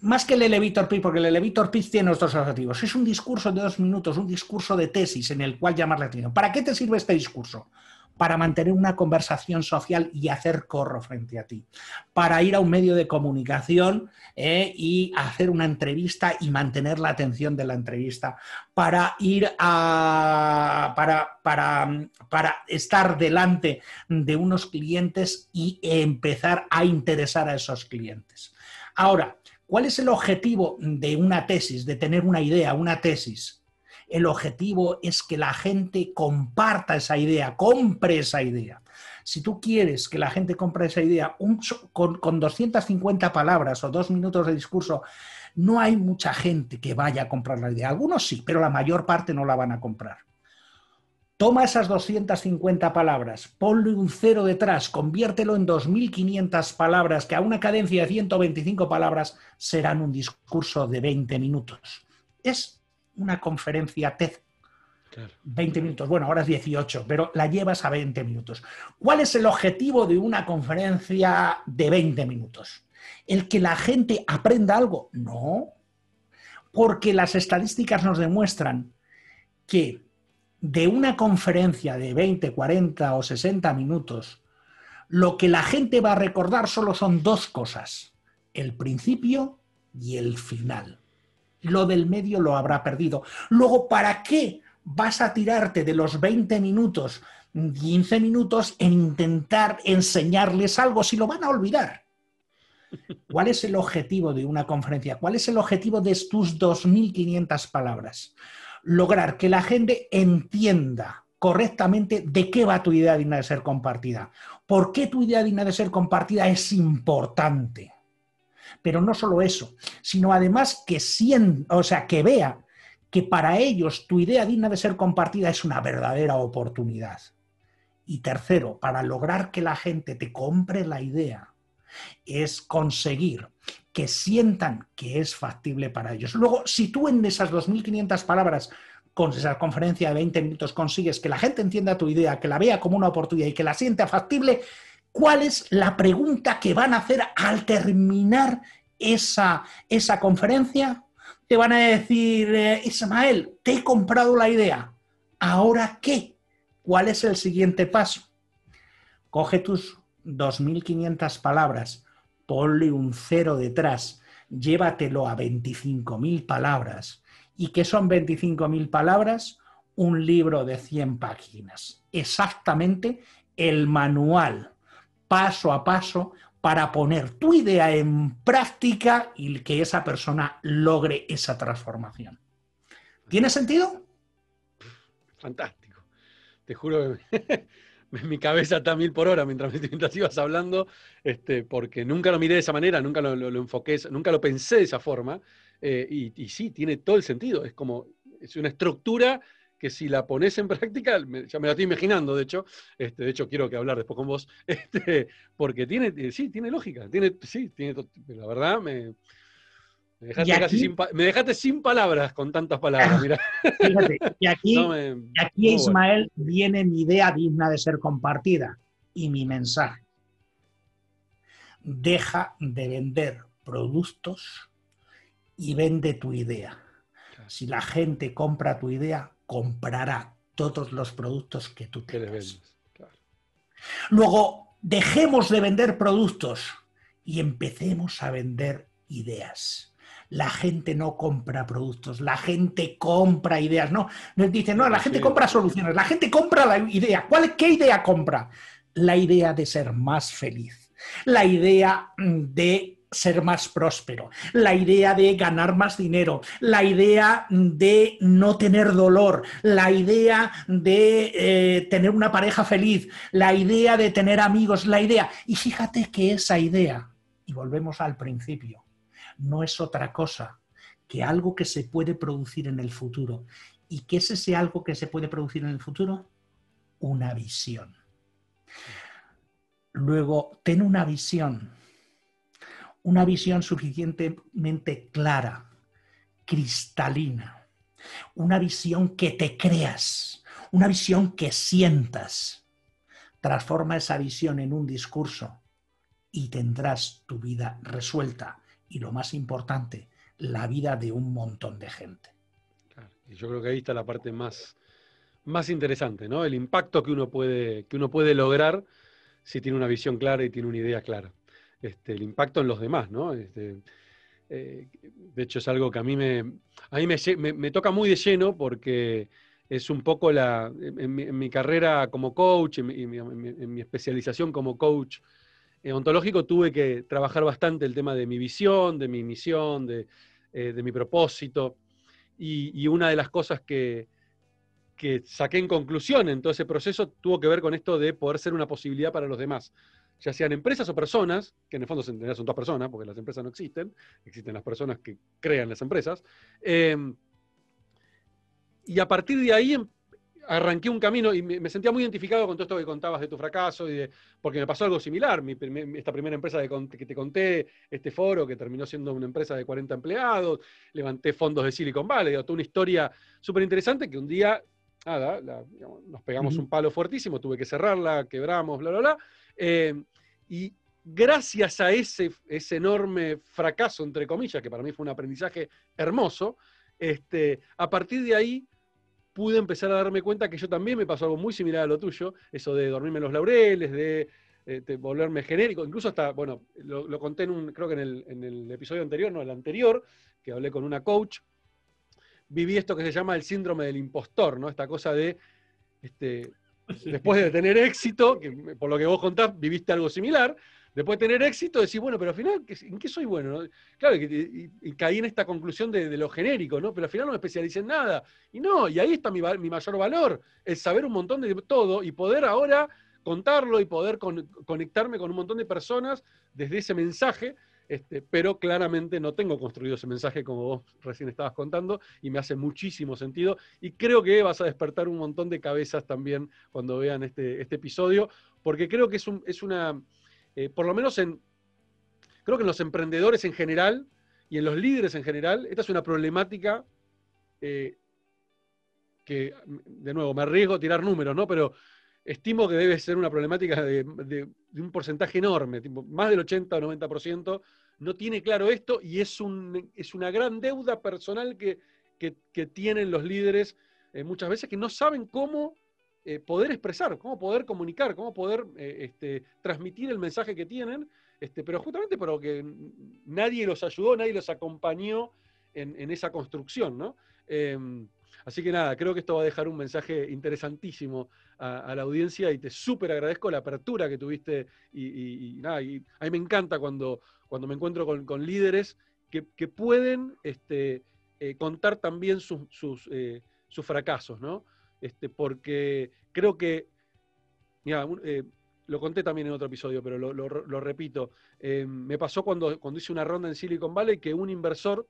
más que el elevator pitch, porque el elevator pitch tiene otros objetivos, es un discurso de dos minutos, un discurso de tesis en el cual llamar la atención. ¿Para qué te sirve este discurso? Para mantener una conversación social y hacer corro frente a ti. Para ir a un medio de comunicación eh, y hacer una entrevista y mantener la atención de la entrevista. Para ir a. Para, para, para estar delante de unos clientes y empezar a interesar a esos clientes. Ahora, ¿Cuál es el objetivo de una tesis, de tener una idea, una tesis? El objetivo es que la gente comparta esa idea, compre esa idea. Si tú quieres que la gente compre esa idea con, con 250 palabras o dos minutos de discurso, no hay mucha gente que vaya a comprar la idea. Algunos sí, pero la mayor parte no la van a comprar. Toma esas 250 palabras, ponle un cero detrás, conviértelo en 2.500 palabras, que a una cadencia de 125 palabras serán un discurso de 20 minutos. Es una conferencia TED. 20 minutos, bueno, ahora es 18, pero la llevas a 20 minutos. ¿Cuál es el objetivo de una conferencia de 20 minutos? ¿El que la gente aprenda algo? No, porque las estadísticas nos demuestran que de una conferencia de 20, 40 o 60 minutos, lo que la gente va a recordar solo son dos cosas, el principio y el final. Lo del medio lo habrá perdido. Luego, ¿para qué vas a tirarte de los 20 minutos, 15 minutos en intentar enseñarles algo si lo van a olvidar? ¿Cuál es el objetivo de una conferencia? ¿Cuál es el objetivo de tus 2.500 palabras? lograr que la gente entienda correctamente de qué va tu idea digna de ser compartida. ¿Por qué tu idea digna de ser compartida es importante? Pero no solo eso, sino además que sienta, o sea, que vea que para ellos tu idea digna de ser compartida es una verdadera oportunidad. Y tercero, para lograr que la gente te compre la idea, es conseguir que sientan que es factible para ellos. Luego, si tú en esas 2.500 palabras, con esa conferencia de 20 minutos, consigues que la gente entienda tu idea, que la vea como una oportunidad y que la sienta factible, ¿cuál es la pregunta que van a hacer al terminar esa, esa conferencia? Te van a decir, eh, Ismael, te he comprado la idea. ¿Ahora qué? ¿Cuál es el siguiente paso? Coge tus 2.500 palabras, ponle un cero detrás, llévatelo a 25.000 palabras. ¿Y qué son 25.000 palabras? Un libro de 100 páginas. Exactamente el manual, paso a paso, para poner tu idea en práctica y que esa persona logre esa transformación. ¿Tiene sentido? Fantástico. Te juro que [LAUGHS] mi cabeza está a mil por hora mientras, mientras ibas hablando, este, porque nunca lo miré de esa manera, nunca lo, enfoqué, nunca lo pensé de esa forma. Eh, y, sí, tiene todo el sentido. Es como, es una estructura que si la pones en [LAUGHS] práctica, ya me la estoy imaginando, de hecho, este, de hecho quiero que hablar después con vos, [LAUGHS] este, porque tiene, eh, sí, tiene lógica, tiene, sí, tiene, la verdad me, me dejaste, sin, palabras con tantas palabras, mira. [LAUGHS] Fíjate, y aquí, aquí Ismael, viene mi idea digna de ser compartida y mi mensaje. Deja de vender productos y vende tu idea. Si la gente compra tu idea, comprará todos los productos que tú tengas. Claro. Luego, dejemos de vender productos y empecemos a vender ideas. La gente no compra productos, la gente compra ideas. No, nos dicen, no, la gente Sí. compra soluciones, la gente compra la idea. ¿Cuál, ¿Qué idea compra? La idea de ser más feliz, la idea mm, de ser más próspero, la idea de ganar más dinero, la idea de no tener dolor, la idea de eh, tener una pareja feliz, la idea de tener amigos, la idea. Y fíjate que esa idea, y volvemos al principio, no es otra cosa que algo que se puede producir en el futuro. ¿Y qué es ese algo que se puede producir en el futuro? Una visión. Luego, ten una visión, una visión suficientemente clara, cristalina, una visión que te creas, una visión que sientas. Transforma esa visión en un discurso y tendrás tu vida resuelta y lo más importante, la vida de un montón de gente. Yo creo que ahí está la parte más, más interesante, ¿no? El impacto que uno puede, que uno puede lograr si tiene una visión clara y tiene una idea clara. Este, el impacto en los demás, ¿no? Este, eh, de hecho, es algo que a mí me, a mí me, me- me toca muy de lleno porque es un poco la, en, mi, en mi carrera como coach, en mi, en mi- en mi- especialización como coach ontológico, tuve que trabajar bastante el tema de mi visión, de mi misión, de, eh, de mi propósito. Y, y una de las cosas que, que saqué en conclusión en todo ese proceso tuvo que ver con esto de poder ser una posibilidad para los demás, ya sean empresas o personas, que en el fondo son todas personas, porque las empresas no existen, existen las personas que crean las empresas. eh, y a partir de ahí em- arranqué un camino y me, me sentía muy identificado con todo esto que contabas de tu fracaso, y de, porque me pasó algo similar. Mi primer- esta primera empresa de que te conté, este foro, que terminó siendo una empresa de 40 empleados, levanté fondos de Silicon Valley, toda una historia súper interesante que un día, nada, la- digamos, nos pegamos un palo fuertísimo, tuve que cerrarla, quebramos, bla, bla, bla. Eh, y gracias a ese, ese enorme fracaso, entre comillas, que para mí fue un aprendizaje hermoso, este, a partir de ahí pude empezar a darme cuenta que yo también me pasó algo muy similar a lo tuyo, eso de dormirme en los laureles, de, eh, volverme genérico, incluso hasta, bueno, lo, conté en creo que en el, en el episodio anterior, no, el anterior, que hablé con una coach, viví esto que se llama el síndrome del impostor, ¿no? Esta cosa de, este, [LAUGHS] después de tener éxito, que por lo que vos contás, viviste algo similar, después de tener éxito, decís, bueno, pero al final, ¿qué- ¿en qué soy bueno? no? Claro, y, y- caí en esta conclusión de, lo genérico, ¿no? Pero al final no me especialicé en nada. Y no, y ahí está mi, mi mayor valor, el saber un montón de todo y poder ahora contarlo y poder con- conectarme con un montón de personas desde ese mensaje, este, pero claramente no tengo construido ese mensaje como vos recién estabas contando y me hace muchísimo sentido y creo que vas a despertar un montón de cabezas también cuando vean este, este episodio, porque creo que es, un- es una, eh, por lo menos en, creo que en los emprendedores en general y en los líderes en general, esta es una problemática eh, que, de nuevo, me arriesgo a tirar números, ¿no? Pero estimo que debe ser una problemática de, un porcentaje enorme, tipo, más del 80 o 90% no tiene claro esto y es, un, es una gran deuda personal que, que- tienen los líderes eh, muchas veces que no saben cómo eh, poder expresar, cómo poder comunicar, cómo poder eh, este, transmitir el mensaje que tienen, este, pero justamente porque nadie los ayudó, nadie los acompañó en, en esa construcción, ¿no? Así que nada, creo que esto va a dejar un mensaje interesantísimo a, la audiencia y te súper agradezco la apertura que tuviste y, nada, y a mí me encanta cuando, cuando me encuentro con, con líderes que, que pueden este, eh, contar también sus, sus, eh, sus fracasos, ¿no? Este, porque creo que, mira, eh, lo conté también en otro episodio, pero lo, lo- repito, me pasó cuando, cuando hice una ronda en Silicon Valley que un inversor,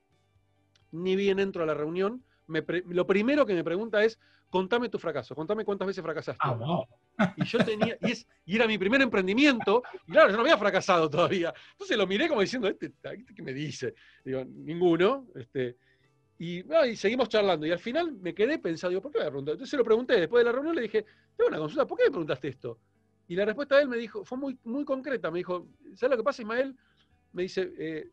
ni bien entro a la reunión, me pre- lo primero que me pregunta es, contame tu fracaso, contame cuántas veces fracasaste. Ah, wow. Y yo tenía, y, es- y era mi primer emprendimiento, y claro, yo no había fracasado todavía. Entonces lo miré como diciendo, ¿este, este qué me dice? Digo, ninguno. Este, y, ah, y seguimos charlando. Y al final me quedé pensando, digo, ¿por qué me preguntar? Entonces se lo pregunté, después de la reunión le dije, tengo una consulta, ¿por qué me preguntaste esto? Y la respuesta de él me dijo, fue muy, muy concreta, me dijo, ¿sabes lo que pasa, Ismael? Me dice, eh,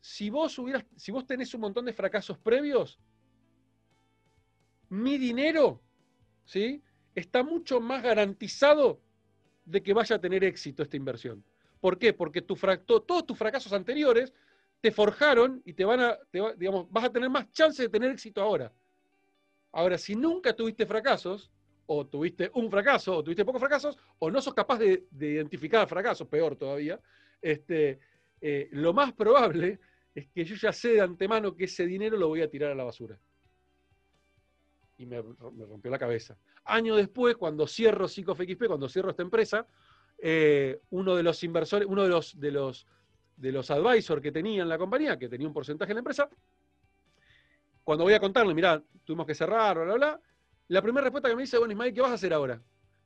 si vos hubieras, si vos tenés un montón de fracasos previos, mi dinero, ¿sí? Está mucho más garantizado de que vaya a tener éxito esta inversión. ¿Por qué? Porque tu todos tus fracasos anteriores te forjaron y te van a, digamos, vas a tener más chance de tener éxito ahora. Ahora, si nunca tuviste fracasos, o tuviste un fracaso, o tuviste pocos fracasos, o no sos capaz de, identificar fracasos, peor todavía, este, eh, lo más probable es que yo ya sé de antemano que ese dinero lo voy a tirar a la basura. Y me, rompió la cabeza. Año después, cuando cierro XP, cuando cierro esta empresa, eh, uno de los inversores, uno de los, de los, de los advisors que tenía en la compañía, que tenía un porcentaje en la empresa, cuando voy a contarle, mirá, tuvimos que cerrar, bla, bla, bla, la primera respuesta que me dice, bueno, Ismael, ¿qué vas a hacer ahora?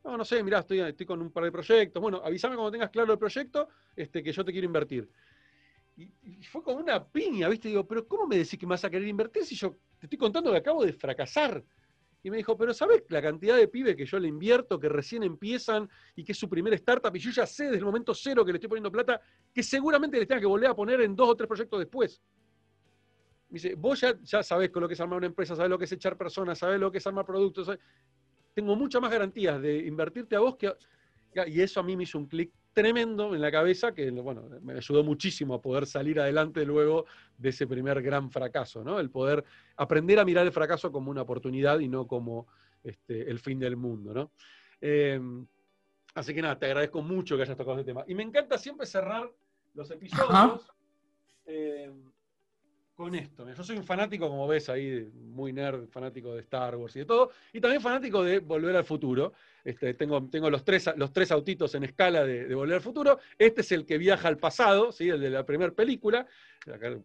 No, no sé, mirá, estoy, estoy con un par de proyectos. Bueno, avísame cuando tengas claro el proyecto, este, que yo te quiero invertir. Y, fue como una piña, ¿viste? Digo, pero ¿cómo me decís que me vas a querer invertir si yo te estoy contando que acabo de fracasar? Y me dijo, pero ¿sabes la cantidad de pibes que yo le invierto, que recién empiezan y que es su primer startup? Y yo ya sé desde el momento cero que le estoy poniendo plata, que seguramente le tenga que volver a poner en dos o tres proyectos después. Me dice, vos ya, ya sabés con lo que es armar una empresa, sabés lo que es echar personas, sabés lo que es armar productos. Tengo muchas más garantías de invertirte a vos que... Y eso a mí me hizo un clic tremendo en la cabeza que, bueno, me ayudó muchísimo a poder salir adelante luego de ese primer gran fracaso, ¿no? El poder aprender a mirar el fracaso como una oportunidad y no como este, el fin del mundo, ¿no? Em, así que nada, te agradezco mucho que hayas tocado este tema. Y me encanta siempre cerrar los episodios con esto. Yo soy un fanático, como ves ahí, muy nerd, fanático de Star Wars y de todo, y también fanático de Volver al Futuro. Este, tengo, tengo los, tres, los tres autitos en escala de, Volver al Futuro. Este es el que viaja al pasado, ¿sí? el de la primera película,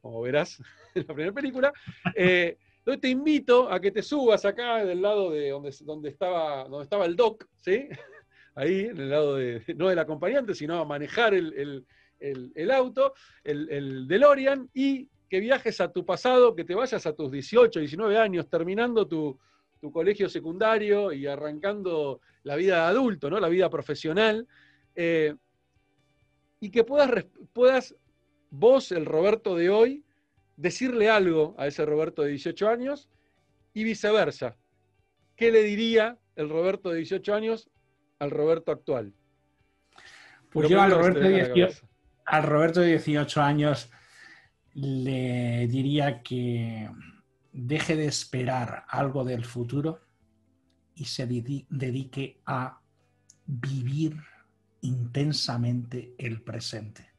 como verás, [LAUGHS] la primera película. Eh, entonces te invito a que te subas acá del lado de donde, donde, estaba, donde estaba el doc, ¿sí? [LAUGHS] ahí, en el lado de, no del acompañante, sino a manejar el, el auto, el, el DeLorean, y que viajes a tu pasado, que te vayas a tus 18, 19 años, terminando tu, colegio secundario y arrancando la vida de adulto, ¿no? la vida profesional, eh, y que puedas, puedas vos, el Roberto de hoy, decirle algo a ese Roberto de 18 años y viceversa. ¿Qué le diría el Roberto de 18 años al Roberto actual? Pues yo al Roberto, al Roberto de 18 años le diría que deje de esperar algo del futuro y se dedique a vivir intensamente el presente,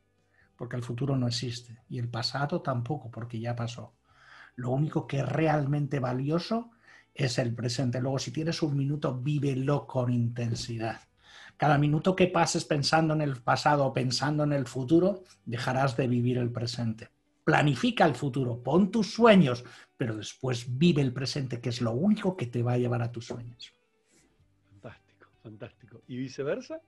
porque el futuro no existe y el pasado tampoco, porque ya pasó. Lo único que es realmente valioso es el presente. Luego, si tienes un minuto, vívelo con intensidad. Cada minuto que pases pensando en el pasado o pensando en el futuro, dejarás de vivir el presente planifica el futuro, pon tus sueños, pero después vive el presente, que es lo único que te va a llevar a tus sueños. Fantástico, fantástico. ¿Y viceversa?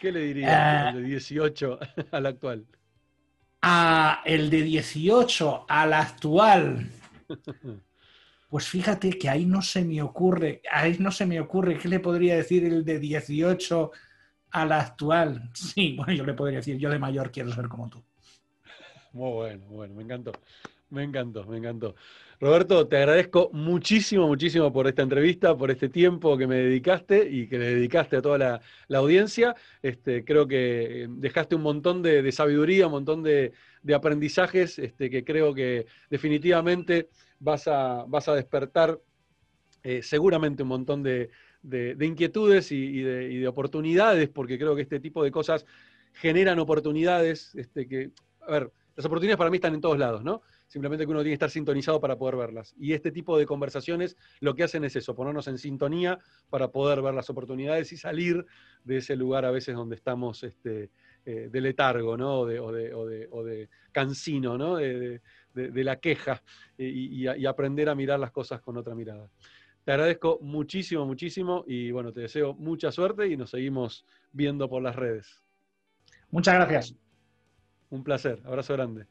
¿Qué le diría el de 18 [LAUGHS] al actual? A el de 18 al actual. [LAUGHS] Pues fíjate que ahí no se me ocurre, ahí no se me ocurre qué le podría decir el de 18 al actual. Sí, bueno, yo le podría decir, yo de mayor quiero ser como tú. Muy bueno, bueno, me encantó. Me encantó, me encantó. Roberto, te agradezco muchísimo, muchísimo por esta entrevista, por este tiempo que me dedicaste y que le dedicaste a toda la, audiencia. Este, creo que dejaste un montón de, sabiduría, un montón de, aprendizajes este, que creo que definitivamente vas a, vas a despertar eh, seguramente un montón de, inquietudes y, de, oportunidades, porque creo que este tipo de cosas generan oportunidades este, que, a ver, las oportunidades para mí están en todos lados, ¿no? Simplemente que uno tiene que estar sintonizado para poder verlas. Y este tipo de conversaciones lo que hacen es eso, ponernos en sintonía para poder ver las oportunidades y salir de ese lugar a veces donde estamos este, eh, de letargo, ¿no? O de, o cansino, ¿no? De, la queja y aprender a mirar las cosas con otra mirada. Te agradezco muchísimo, muchísimo y bueno, te deseo mucha suerte y nos seguimos viendo por las redes. Muchas gracias. Un placer. Abrazo grande.